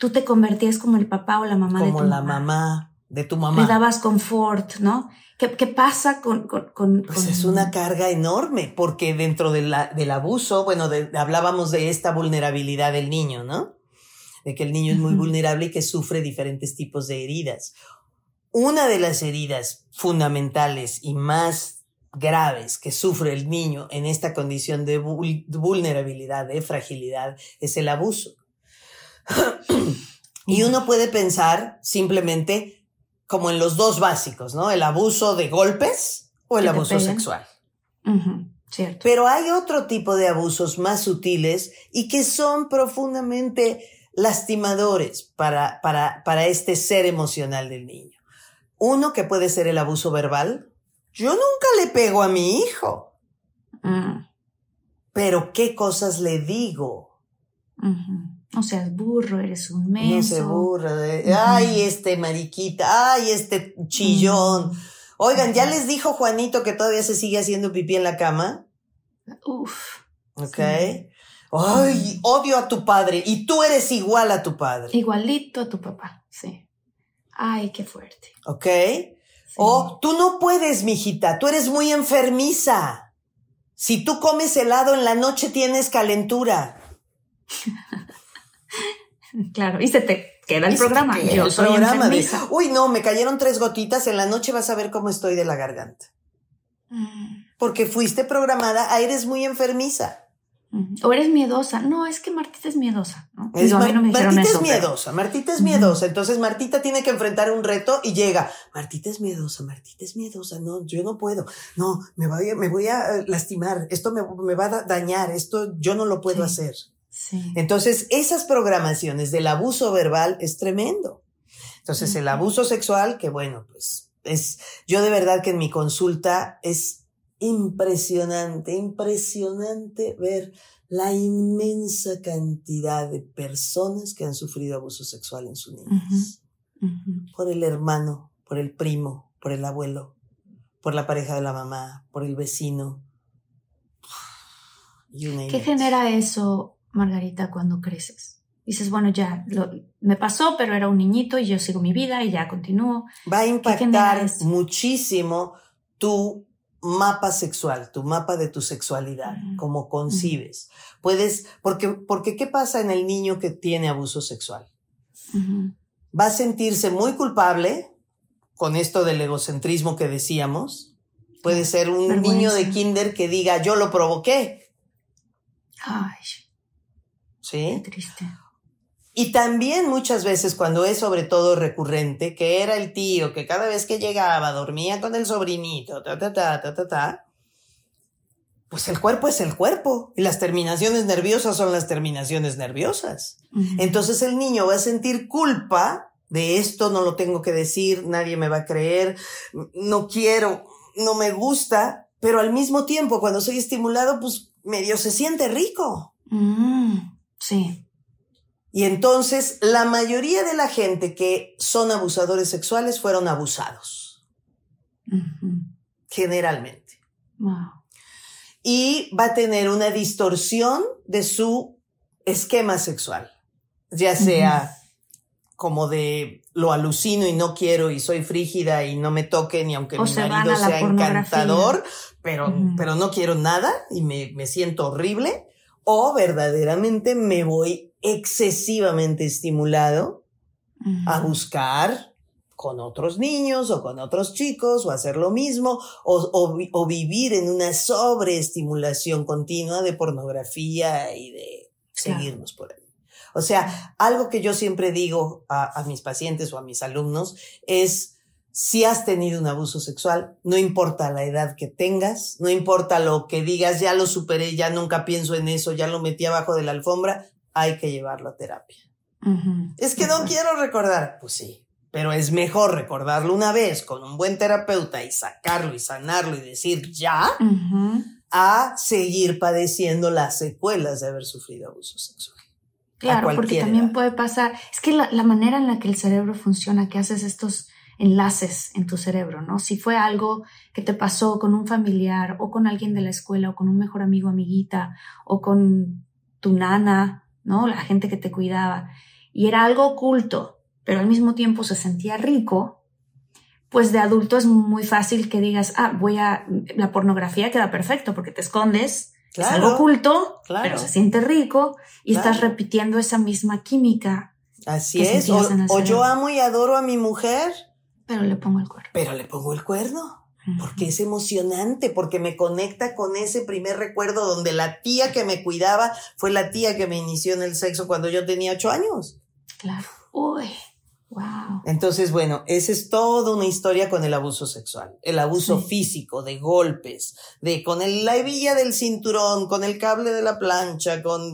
tú te convertías como el papá o la mamá de Como tu la mamá de tu mamá. Le dabas confort, ¿no? ¿Qué, qué pasa con, con, con- Pues con- es una carga enorme, porque dentro de la- del abuso, bueno, de- hablábamos de esta vulnerabilidad del niño, ¿no? De que el niño es muy vulnerable y que sufre diferentes tipos de heridas. Una de las heridas fundamentales y más graves que sufre el niño en esta condición de vul- vulnerabilidad, de fragilidad, es el abuso. Y uno puede pensar simplemente como en los dos básicos, ¿no? El abuso de golpes o el abuso peguen. sexual. Cierto. Pero hay otro tipo de abusos más sutiles y que son profundamente lastimadores para, para, para este ser emocional del niño. Uno que puede ser el abuso verbal. Yo nunca le pego a mi hijo, Mm, pero qué cosas le digo. No seas burro, eres un menso. No se burra de, ay, este mariquita, ay, este chillón. Oigan, ¿ya les dijo Juanito que todavía se sigue haciendo pipí en la cama? Uf. ¿Ok? Sí. Ay, odio a tu padre y tú eres igual a tu padre. Igualito a tu papá, sí. Ay, qué fuerte. ¿Ok? Sí. O tú no puedes, mijita, tú eres muy enfermiza. Si tú comes helado en la noche tienes calentura. Claro, y se te queda el programa. queda Yo el soy programa de. Uy, no, me cayeron tres gotitas, en la noche vas a ver cómo estoy de la garganta. Mm, Porque fuiste programada, a eres muy enfermiza. O eres miedosa. No, es que Martita es miedosa. ¿no? Es Digo, a mí Mar- no me dijeron Martita eso, es pero- miedosa, Martita es miedosa. Entonces Martita tiene que enfrentar un reto y llega. Martita es miedosa, Martita es miedosa. No, yo no puedo. No, me voy a, me voy a eh, lastimar. Esto me, me va a da- dañar. Esto yo no lo puedo Sí. hacer. Sí. Entonces, esas programaciones del abuso verbal es tremendo. Entonces, el abuso sexual, que bueno, pues es, yo de verdad que en mi consulta es impresionante, impresionante ver la inmensa cantidad de personas que han sufrido abuso sexual en su niñez. Por el hermano, por el primo, por el abuelo, por la pareja de la mamá, por el vecino. ¿Qué genera eso, Margarita, cuando creces? Dices, bueno, ya lo- me pasó, pero era un niñito y yo sigo mi vida y ya continúo. va a impactar muchísimo tu mapa sexual, tu mapa de tu sexualidad, Ujú. cómo concibes. Puedes, porque, porque ¿qué pasa en el niño que tiene abuso sexual? Va a sentirse muy culpable con esto del egocentrismo que decíamos. Puede ser un niño de kinder que diga, yo lo provoqué. Ay. ¿Sí? Qué triste. Y también muchas veces cuando es sobre todo recurrente, que era el tío que cada vez que llegaba dormía con el sobrinito, ta, ta, ta, ta, ta, ta, pues el cuerpo es el cuerpo y las terminaciones nerviosas son las terminaciones nerviosas. Entonces el niño va a sentir culpa de esto, no lo tengo que decir, nadie me va a creer, no quiero, no me gusta, pero al mismo tiempo cuando soy estimulado, pues medio se siente rico. Mm, sí. Y entonces la mayoría de la gente que son abusadores sexuales fueron abusados. Generalmente. Wow. Y va a tener una distorsión de su esquema sexual. Ya sea como de lo alucino y no quiero y soy frígida y no me toque ni aunque O mi se marido sea encantador, pero, pero no quiero nada y me, me siento horrible. O verdaderamente me voy excesivamente estimulado a buscar con otros niños o con otros chicos o hacer lo mismo o, o o vivir en una sobreestimulación continua de pornografía y de Claro. seguirnos por ahí. O sea, algo que yo siempre digo a, a mis pacientes o a mis alumnos es, si has tenido un abuso sexual, no importa la edad que tengas, no importa lo que digas, ya lo superé, ya nunca pienso en eso, ya lo metí abajo de la alfombra, hay que llevarlo a terapia. Es que no quiero recordar. Pues sí, pero es mejor recordarlo una vez con un buen terapeuta y sacarlo y sanarlo y decir ya, a seguir padeciendo las secuelas de haber sufrido abuso sexual. Claro, porque también edad. puede pasar, es que la, la manera en la que el cerebro funciona, que haces estos enlaces en tu cerebro, ¿no? Si fue algo que te pasó con un familiar o con alguien de la escuela o con un mejor amigo, amiguita o con tu nana, ¿no? La gente que te cuidaba y era algo oculto, pero al mismo tiempo se sentía rico, pues de adulto es muy fácil que digas, ah, voy a, la pornografía queda perfecto porque te escondes, es algo oculto, claro. pero se siente rico y estás repitiendo esa misma química, así es. O, yo amo y adoro a mi mujer, pero le pongo el cuerpo. pero le pongo el cuerno. Porque es emocionante, porque me conecta con ese primer recuerdo donde la tía que me cuidaba fue la tía que me inició en el sexo cuando yo tenía ocho años. Claro. Uy, wow. Entonces, bueno, esa es toda una historia con el abuso sexual. El abuso Sí. físico, de golpes, de con el, la hebilla del cinturón, con el cable de la plancha, con...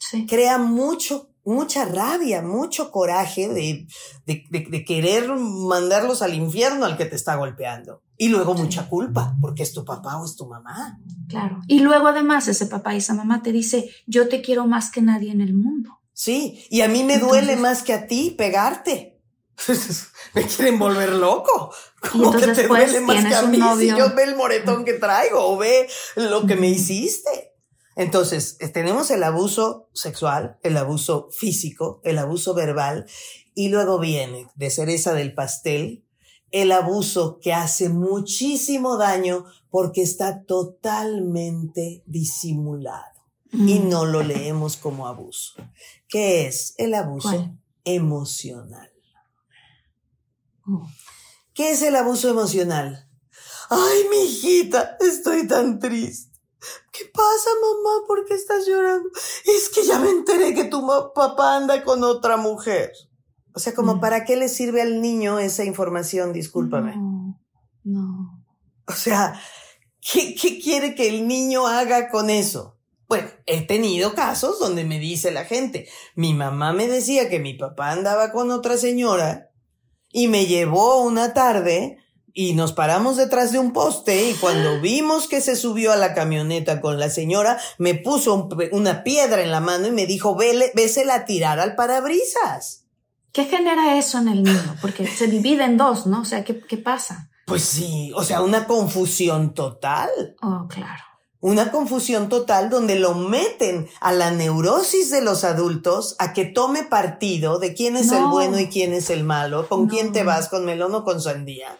Sí. Crea mucho, mucha rabia, mucho coraje de, de, de- de querer mandarlos al infierno al que te está golpeando. Y luego mucha culpa, porque es tu papá o es tu mamá. Claro. Y luego además ese papá y esa mamá te dice, yo te quiero más que nadie en el mundo. Sí, y a mí me Entonces- duele más que a ti pegarte. me quieren volver loco. Como que te pues, duele más que a mí si yo ve el moretón que traigo o ve lo que me hiciste. Entonces, eh, tenemos el abuso sexual, el abuso físico, el abuso verbal y luego viene de cereza del pastel el abuso que hace muchísimo daño porque está totalmente disimulado y Mm. no lo leemos como abuso. ¿Qué es el abuso ¿Cuál? emocional? Oh. ¿Qué es el abuso emocional? Ay, mi hijita, estoy tan triste. ¿Qué pasa, mamá? ¿Por qué estás llorando? Es que ya me enteré que tu papá anda con otra mujer. O sea, como Mm. para qué le sirve al niño esa información, discúlpame. No, no. O sea, ¿qué, ¿qué quiere que el niño haga con eso? Bueno, he tenido casos donde me dice la gente, mi mamá me decía que mi papá andaba con otra señora y me llevó una tarde y nos paramos detrás de un poste y cuando vimos que se subió a la camioneta con la señora, me puso un una piedra en la mano y me dijo, vele, vésela tirar al parabrisas. ¿Qué genera eso en el niño? Porque se divide en dos, ¿no? O sea, ¿qué, qué pasa? Pues sí, o sea, una confusión total. Oh, claro. Una confusión total donde lo meten a la neurosis de los adultos a que tome partido de quién es el No. bueno y quién es el malo, con No. quién te vas, con melón o con sandía.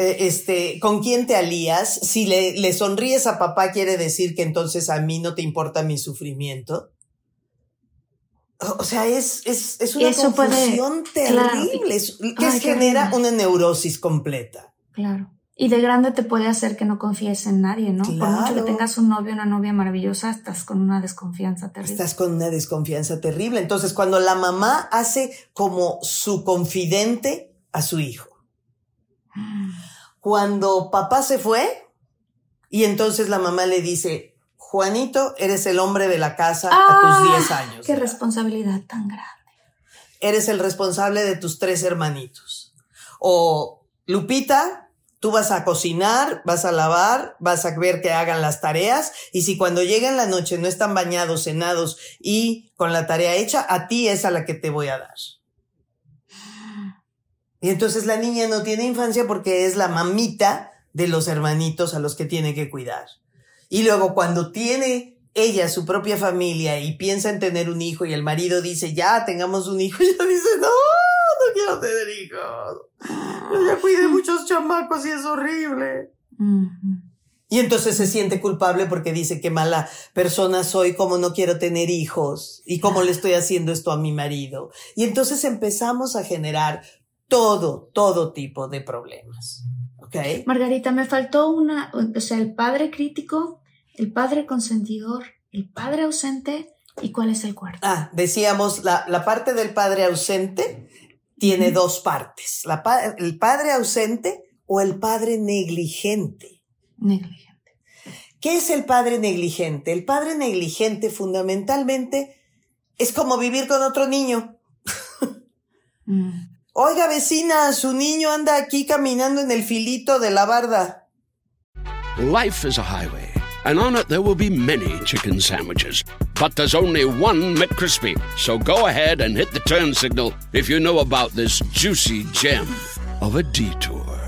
Eh, este, con quién te alías. Si le, le sonríes a papá, quiere decir que entonces a mí no te importa mi sufrimiento. O sea, es, es, es una Eso puede- confusión terrible, es- que Ay, genera una neurosis completa. Claro. Y de grande te puede hacer que no confíes en nadie, ¿no? Por mucho que Claro. tengas un novio una novia maravillosa, estás con una desconfianza terrible. Estás con una desconfianza terrible. Entonces, cuando la mamá hace como su confidente a su hijo, cuando papá se fue, y entonces la mamá le dice, Juanito, eres el hombre de la casa a tus 10 años. Ah, Qué responsabilidad tan grande. eres el responsable de tus tres hermanitos. O Lupita, tú vas a cocinar, vas a lavar, vas a ver que hagan las tareas y si cuando llega en la noche no están bañados, cenados y con la tarea hecha, a ti es a la que te voy a dar. Y entonces la niña no tiene infancia porque es la mamita de los hermanitos a los que tiene que cuidar. Y luego cuando tiene ella su propia familia y piensa en tener un hijo y el marido dice, ya, tengamos un hijo, y ella dice, no, no quiero tener hijos. Yo ya cuidé muchos chamacos y es horrible. Y entonces se siente culpable porque dice qué mala persona soy, cómo no quiero tener hijos y cómo le estoy haciendo esto a mi marido. Y entonces empezamos a generar todo, todo tipo de problemas. ¿Ok? Margarita, me faltó una, o sea, el padre crítico, el padre consentidor, el padre ausente y cuál es el cuarto. Ah, decíamos, la, la parte del padre ausente tiene dos partes. La el padre ausente o el padre negligente. Negligente. ¿Qué es el padre negligente? El padre negligente fundamentalmente es como vivir con otro niño. Mm. Oiga, vecina, su niño anda aquí caminando en el filito de la barda. Life is a highway, and on it there will be many chicken sandwiches. But there's only one McCrispy. So go ahead and hit the turn signal if you know about this juicy gem of a detour.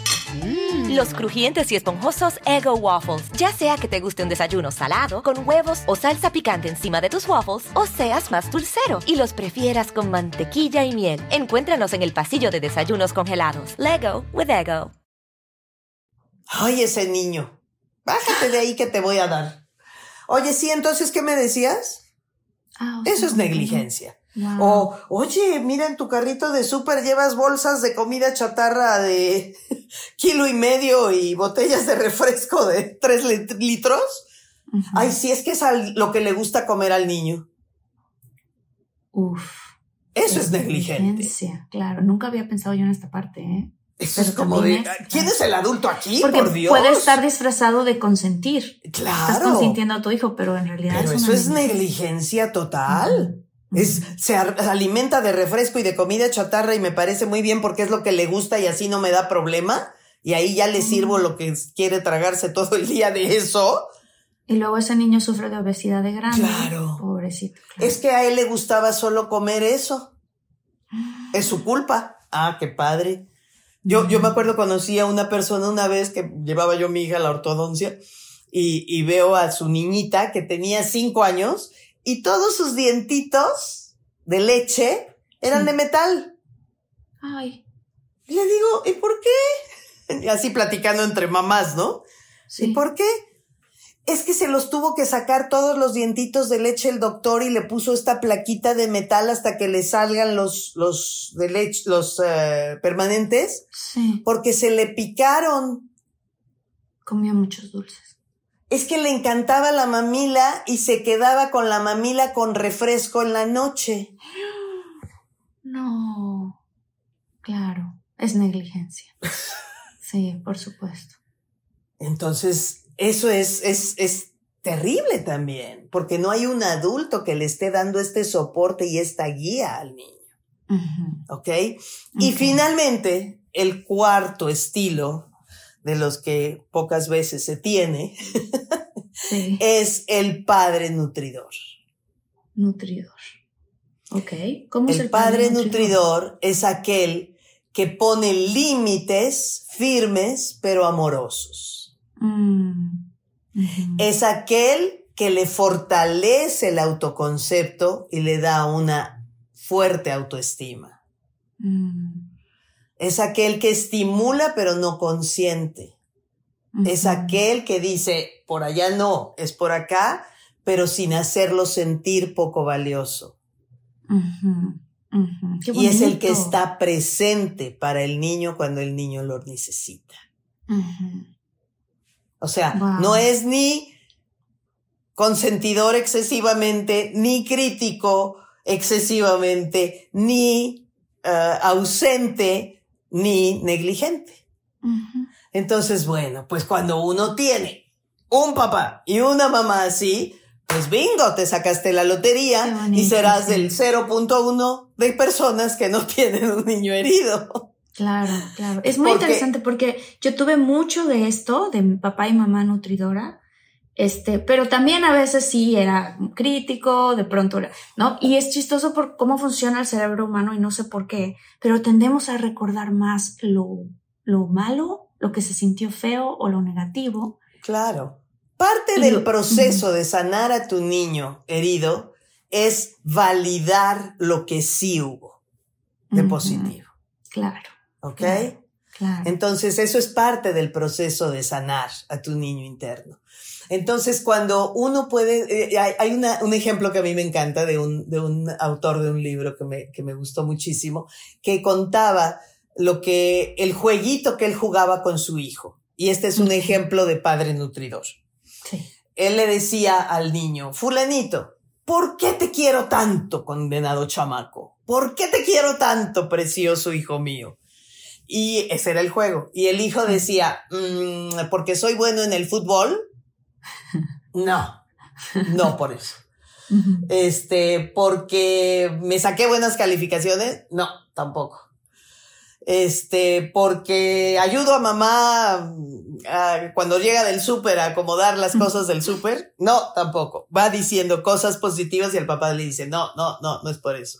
Los crujientes y esponjosos Ego Waffles. Ya sea que te guste un desayuno salado, con huevos o salsa picante encima de tus waffles, o seas más dulcero y los prefieras con mantequilla y miel. Encuéntranos en el pasillo de desayunos congelados. Lego with Ego. Ay, ese niño. Bájate de ahí que te voy a dar. Oye, sí, entonces, ¿qué me decías? Ah, o Eso es negligencia. Wow. O, oye, mira, en tu carrito de súper llevas bolsas de comida chatarra de kilo y medio y botellas de refresco de tres lit- litros. Ay, sí, es que es al- lo que le gusta comer al niño. Uf. Eso es negligente. negligencia, Claro, nunca había pensado yo en esta parte, ¿eh? Eso Pero es como de, es- ¿quién es el adulto aquí? Porque por Dios. puede estar disfrazado de consentir. Estás Claro. consintiendo a tu hijo, pero en realidad Pero es eso es negligencia total. Es, se alimenta de refresco y de comida chatarra y me parece muy bien porque es lo que le gusta y así no me da problema. Y ahí ya le sirvo lo que quiere tragarse todo el día de eso. Y luego ese niño sufre de obesidad de grande. Claro. Pobrecito. claro. Es que a él le gustaba solo comer eso. Es su culpa. Ah, qué padre. Yo, yo me acuerdo conocí a una persona una vez que llevaba yo a mi hija a la ortodoncia y, y veo a su niñita que tenía cinco años y todos sus dientitos de leche eran Sí. de metal. Ay, Y le digo, ¿y por qué? Así platicando entre mamás, ¿no? sí. ¿Y por qué? Es que se los tuvo que sacar todos los dientitos de leche el doctor y le puso esta plaquita de metal hasta que le salgan los, los de leche, los eh, permanentes, Sí, porque se le picaron. comió muchos dulces. Es que le encantaba la mamila y se quedaba con la mamila con refresco en la noche. No. Claro, es negligencia. Sí, por supuesto. Entonces, eso es, es, es terrible también, porque no hay un adulto que le esté dando este soporte y esta guía al niño. ¿Ok? Y finalmente, el cuarto estilo de los que pocas veces se tiene Sí, es el padre nutridor. nutridor. Ok, ¿cómo es El el padre nutridor es aquel que pone límites firmes pero amorosos. Mm. Es aquel que le fortalece el autoconcepto y le da una fuerte autoestima. Mm. Es aquel que estimula pero no consiente. Es aquel que dice, por allá no, es por acá, pero sin hacerlo sentir poco valioso. Y es el que está presente para el niño cuando el niño lo necesita. O sea, Wow. no es ni consentidor excesivamente, ni crítico excesivamente, ni eh, ausente, ni negligente. Entonces, bueno, pues cuando uno tiene un papá y una mamá así, pues bingo, te sacaste la lotería bonito, y serás sí. del 0.1 de personas que no tienen un niño herido. Claro, claro. Es muy Porque- interesante porque yo tuve mucho de esto, de papá y mamá nutridora, este, pero también a veces sí era crítico, de pronto, era- ¿no? Y es chistoso por cómo funciona el cerebro humano y no sé por qué, pero tendemos a recordar más lo, lo malo, lo que se sintió feo o lo negativo. Claro. Parte Y del lo- proceso de sanar a tu niño herido es validar lo que sí hubo de positivo. Claro, ¿Ok? Claro. claro. Entonces, eso es parte del proceso de sanar a tu niño interno. Entonces, cuando uno puede, eh, hay, una- un ejemplo que a mí me encanta de un, de un autor de un libro que me, que me gustó muchísimo, que contaba lo que, el jueguito que él jugaba con su hijo. Y este es un ejemplo de padre nutridor. Sí. Él le decía al niño, fulanito, ¿por qué te quiero tanto, condenado chamaco? ¿Por qué te quiero tanto, precioso hijo mío? Y ese era el juego. Y el hijo decía, "Mm, ¿porque soy bueno en el fútbol? No, no por eso. Este, porque me saqué buenas calificaciones? No, tampoco. Este, porque ayudo a mamá mm, a- cuando llega del súper a acomodar las cosas del súper? No, tampoco. Va diciendo cosas positivas y el papá le dice, no, no, no, no es por eso.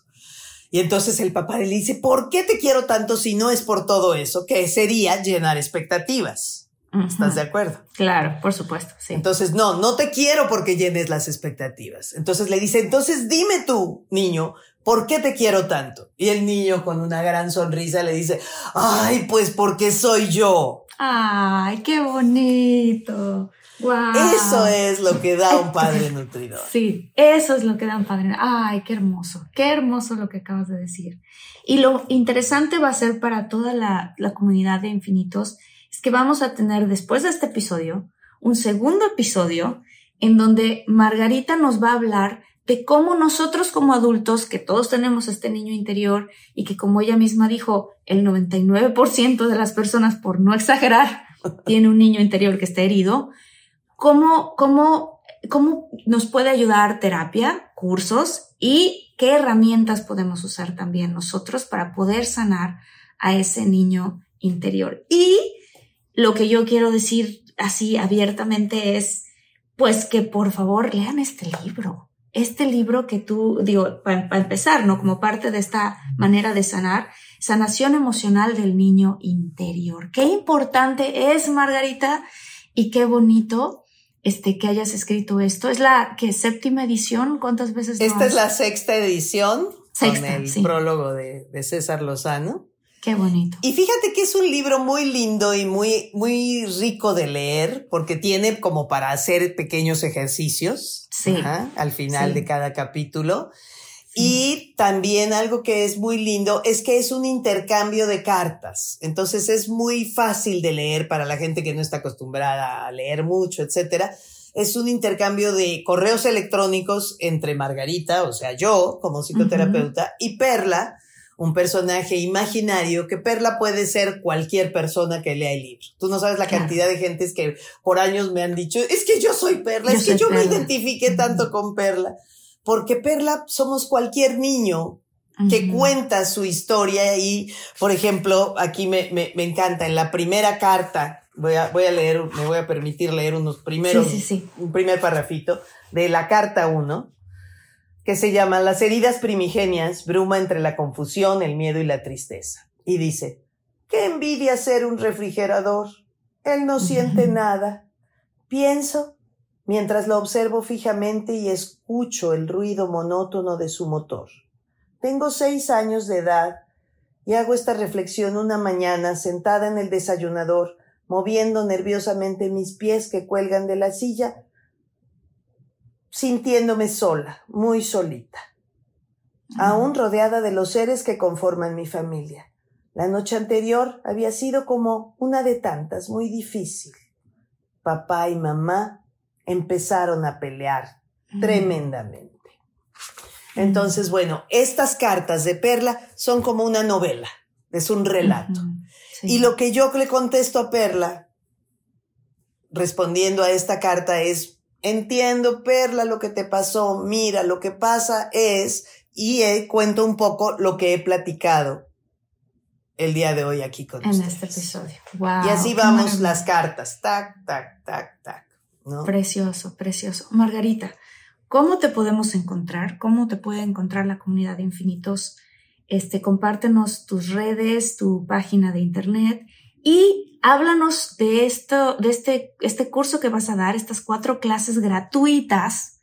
Y entonces el papá le dice, ¿por qué te quiero tanto si no es por todo eso? Que sería llenar expectativas. ¿Estás de acuerdo? Claro, por supuesto, sí. Entonces, no, no te quiero porque llenes las expectativas. Entonces le dice, entonces dime tú, niño, ¿por qué te quiero tanto? Y el niño con una gran sonrisa le dice, ay, pues porque soy yo. Ay, qué bonito. Wow. Eso es lo que da un padre nutridor. Sí, eso es lo que dan padre. Ay, qué hermoso, qué hermoso lo que acabas de decir. Y lo interesante va a ser para toda la, la comunidad de infinitos es que vamos a tener después de este episodio un segundo episodio en donde Margarita nos va a hablar de cómo nosotros como adultos, que todos tenemos este niño interior y que como ella misma dijo, el 99% de las personas, por no exagerar, tiene un niño interior que está herido, cómo, cómo, cómo nos puede ayudar terapia, cursos y qué herramientas podemos usar también nosotros para poder sanar a ese niño interior. Y lo que yo quiero decir así abiertamente es, pues que por favor lean este libro. Este libro que tú, digo, para, empezar, ¿no? Como parte de esta manera de sanar, sanación emocional del niño interior. Qué importante es, Margarita, y qué bonito este, que hayas escrito esto. Es la que séptima edición, ¿cuántas veces? Esta es la sexta edición Sexta, con el sí. prólogo de, de César Lozano. Qué bonito. Y fíjate que es un libro muy lindo y muy, muy rico de leer porque tiene como para hacer pequeños ejercicios Sí. ajá, al final Sí. de cada capítulo. Y también algo que es muy lindo es que es un intercambio de cartas. Entonces es muy fácil de leer para la gente que no está acostumbrada a leer mucho, etcétera. Es un intercambio de correos electrónicos entre Margarita, o sea, yo como psicoterapeuta, y Perla, un personaje imaginario que Perla puede ser cualquier persona que lea el libro. Tú no sabes la Claro. cantidad de gentes que por años me han dicho, es que yo soy Perla, Yo es que soy yo me Perla". identifiqué tanto con Perla, porque Perla somos cualquier niño que Ujú. cuenta su historia y, por ejemplo, aquí me, me, me encanta, en la primera carta, voy a, voy a leer, me voy a permitir leer unos primeros, Sí, sí, sí. un primer parrafito de la carta 1, que se llama Las heridas primigenias, bruma entre la confusión, el miedo y la tristeza. Y dice, qué envidia ser un refrigerador. Él no siente nada. Pienso, mientras lo observo fijamente y escucho el ruido monótono de su motor. Tengo seis años de edad y hago esta reflexión una mañana sentada en el desayunador, moviendo nerviosamente mis pies que cuelgan de la silla, sintiéndome sola, muy solita, aún rodeada de los seres que conforman mi familia. La noche anterior había sido como una de tantas, muy difícil. Papá y mamá empezaron a pelear tremendamente. Entonces, bueno, estas cartas de Perla son como una novela, es un relato. Y lo que yo le contesto a Perla, respondiendo a esta carta, es, entiendo, Perla, lo que te pasó, mira, lo que pasa es, y cuento un poco lo que he platicado el día de hoy aquí con En este episodio. Wow, y así vamos las cartas, tac, tac, tac, tac. Precioso, precioso. Margarita, ¿cómo te podemos encontrar? ¿Cómo te puede encontrar la comunidad de infinitos? Este, compártenos tus redes, tu página de internet y háblanos de esto, de este, este curso que vas a dar, estas cuatro clases gratuitas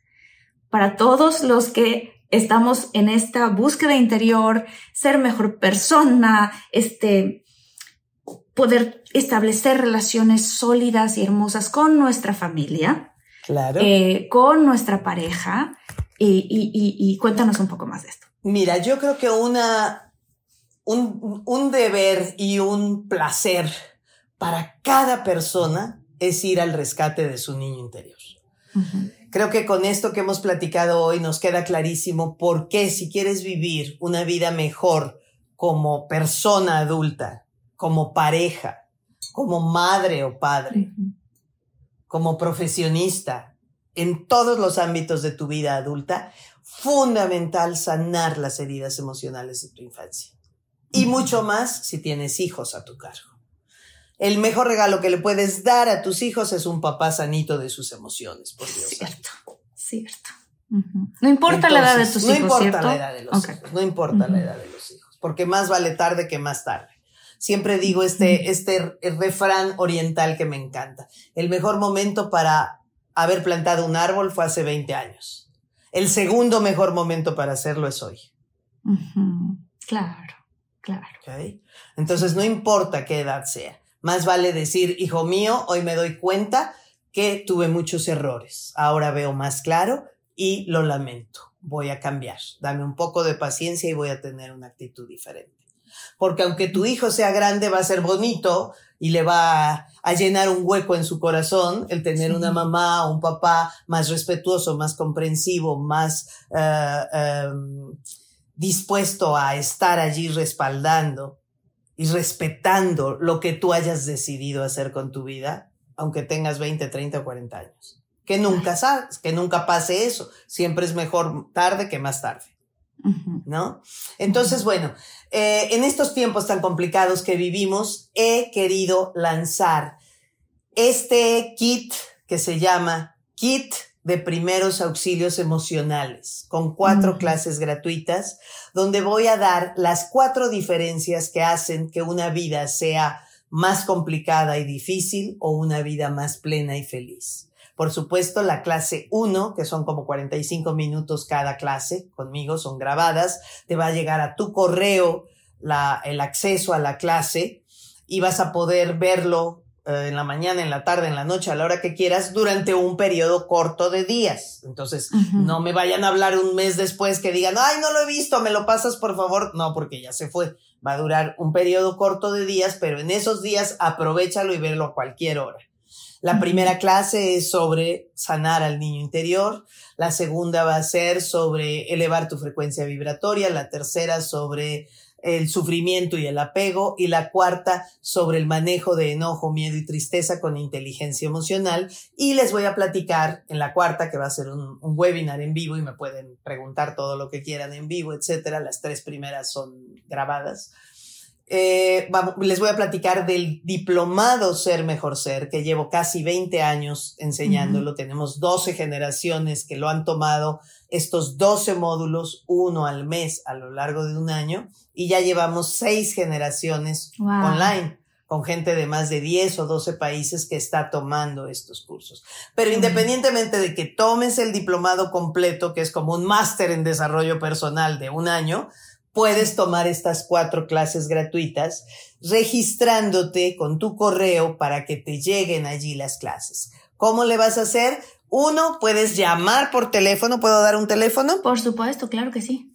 para todos los que estamos en esta búsqueda interior, ser mejor persona, este, poder establecer relaciones sólidas y hermosas con nuestra familia, claro. Eh, con nuestra pareja. Y, y, cuéntanos un poco más de esto. Mira, yo creo que una, un, un deber y un placer para cada persona es ir al rescate de su niño interior. Creo que con esto que hemos platicado hoy nos queda clarísimo por qué si quieres vivir una vida mejor como persona adulta, como pareja, como madre o padre, como profesionista, en todos los ámbitos de tu vida adulta, fundamental sanar las heridas emocionales de tu infancia. Y mucho más si tienes hijos a tu cargo el mejor regalo que le puedes dar a tus hijos es un papá sanito de sus emociones, por Dios. Cierto, cierto. No importa la edad de tus no hijos. No importa la edad de los hijos, no importa la edad de los hijos, porque más vale tarde que más tarde. Siempre digo este, este refrán oriental que me encanta. El mejor momento para haber plantado un árbol fue hace 20 años. El segundo mejor momento para hacerlo es hoy. Claro, claro. Entonces, no importa qué edad sea. Más vale decir, hijo mío, hoy me doy cuenta que tuve muchos errores. Ahora veo más claro y lo lamento. Voy a cambiar. Dame un poco de paciencia y voy a tener una actitud diferente. Porque aunque tu hijo sea grande, va a ser bonito y le va a, llenar un hueco en su corazón el tener una mamá o un papá más respetuoso, más comprensivo, más eh, em, dispuesto a estar allí respaldando y respetando lo que tú hayas decidido hacer con tu vida, aunque tengas 20, 30 o 40 años. Que nunca sabes, que nunca pase eso. Siempre es mejor tarde que más tarde. ¿No? Entonces, bueno, eh, en estos tiempos tan complicados que vivimos, he querido lanzar este kit que se llama Kit de primeros auxilios emocionales, con cuatro clases gratuitas, donde voy a dar las cuatro diferencias que hacen que una vida sea más complicada y difícil o una vida más plena y feliz. Por supuesto, la clase 1, que son como 45 minutos cada clase, conmigo son grabadas, te va a llegar a tu correo la, el acceso a la clase y vas a poder verlo en la mañana, en la tarde, en la noche, a la hora que quieras, durante un periodo corto de días. Entonces, no me vayan a hablar un mes después que digan, ay, no lo he visto, me lo pasas por favor. No, porque ya se fue. Va a durar un periodo corto de días, pero en esos días aprovechalo y verlo a cualquier hora. La primera clase es sobre sanar al niño interior, la segunda va a ser sobre elevar tu frecuencia vibratoria, la tercera sobre el sufrimiento y el apego, y la cuarta sobre el manejo de enojo, miedo y tristeza con inteligencia emocional. Y les voy a platicar en la cuarta, que va a ser un, webinar en vivo y me pueden preguntar todo lo que quieran en vivo, etcétera. Las tres primeras son grabadas. Eh, les voy a platicar del diplomado Ser Mejor Ser, que llevo casi 20 años enseñándolo. Tenemos 12 generaciones que lo han tomado estos 12 módulos, uno al mes a lo largo de un año, y ya llevamos seis generaciones online. con gente de más de 10 o 12 países que está tomando estos cursos. Pero independientemente de que tomes el diplomado completo, que es como un máster en desarrollo personal de un año, puedes tomar estas cuatro clases gratuitas registrándote con tu correo para que te lleguen allí las clases. ¿Cómo le vas a hacer? Uno, puedes llamar por teléfono. ¿Puedo dar un teléfono? Por supuesto, claro que sí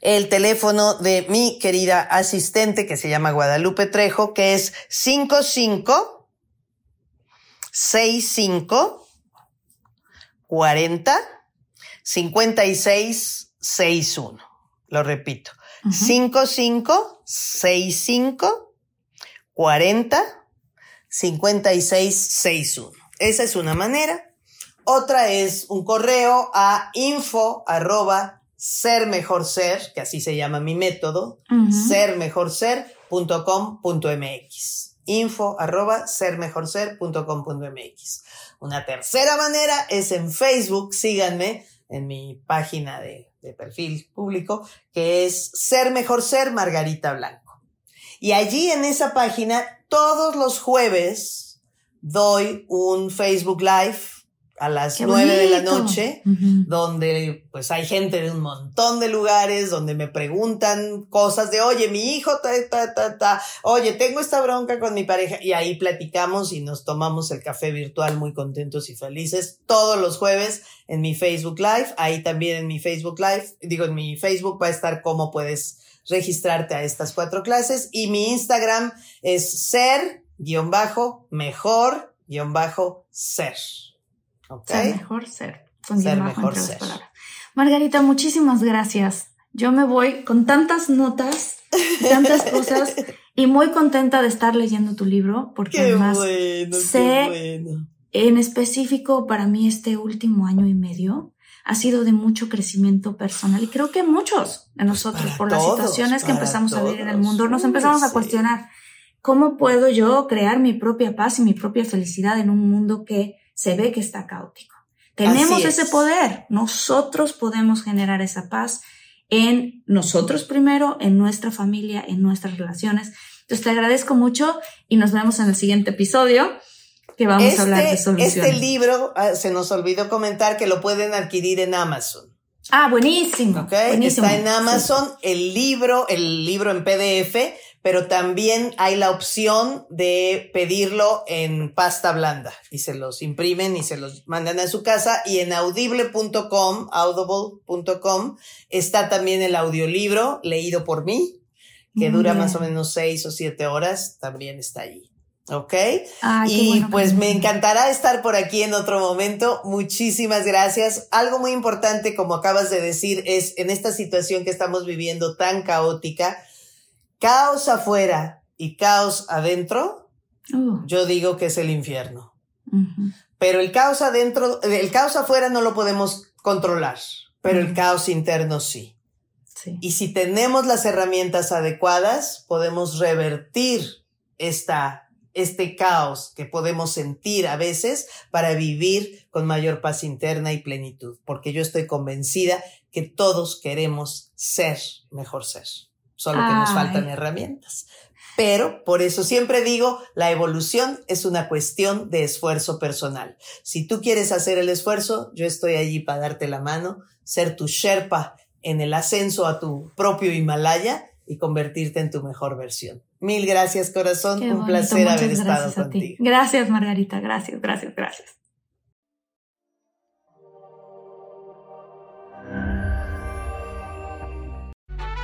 el teléfono de mi querida asistente que se llama Guadalupe Trejo, que es 55 65 40 56 61. Lo repito. 55 65 40 56 61. Esa es una manera. Otra es un correo a info arroba ser mejor ser, que así se llama mi método, sermejorser.com.mx. Info arroba sermejorser.com.mx. Una tercera manera es en Facebook, síganme en mi página de, de perfil público, que es Ser Mejor Ser Margarita Blanco. Y allí en esa página, todos los jueves, doy un Facebook Live a las nueve de la noche, donde pues hay gente de un montón de lugares, donde me preguntan cosas de, oye, mi hijo, ta, ta, ta, ta, oye, tengo esta bronca con mi pareja, y ahí platicamos y nos tomamos el café virtual muy contentos y felices todos los jueves en mi Facebook Live, ahí también en mi Facebook Live, digo, en mi Facebook va a estar cómo puedes registrarte a estas cuatro clases, y mi Instagram es ser, guion bajo, mejor, guion bajo, ser. Ser mejor ser. ser mejor ser. Margarita, muchísimas gracias. Yo me voy con tantas notas, tantas cosas y muy contenta de estar leyendo tu libro porque además sé en específico para mí este último año y medio ha sido de mucho crecimiento personal y creo que muchos de nosotros por las situaciones que empezamos a vivir en el mundo nos empezamos a cuestionar cómo puedo yo crear mi propia paz y mi propia felicidad en un mundo que se ve que está caótico. Tenemos ese poder. Nosotros podemos generar esa paz en nosotros primero, en nuestra familia, en nuestras relaciones. Entonces te agradezco mucho y nos vemos en el siguiente episodio que vamos a hablar de este, soluciones. Este libro, ah, se nos olvidó comentar que lo pueden adquirir en Amazon. Ah, buenísimo. Está en Amazon el libro, el libro en PDF pero también hay la opción de pedirlo en pasta blanda y se los imprimen y se los mandan a su casa y en audible.com, audible.com está también el audiolibro leído por mí, que dura más o menos seis o siete horas, también está ahí. ¿Ok? y pues me encantará estar por aquí en otro momento. Muchísimas gracias. Algo muy importante, como acabas de decir, es en esta situación que estamos viviendo tan caótica, caos afuera y caos adentro, uh. yo digo que es el infierno. Pero el caos adentro, el caos afuera no lo podemos controlar, pero el caos interno sí. Y si tenemos las herramientas adecuadas, podemos revertir esta, este caos que podemos sentir a veces para vivir con mayor paz interna y plenitud, porque yo estoy convencida que todos queremos ser mejor ser solo que nos faltan herramientas. Pero por eso siempre digo, la evolución es una cuestión de esfuerzo personal. Si tú quieres hacer el esfuerzo, yo estoy allí para darte la mano, ser tu Sherpa en el ascenso a tu propio Himalaya y convertirte en tu mejor versión. Mil gracias, corazón. Un placer haber estado contigo. Gracias, Margarita. Gracias, gracias, gracias.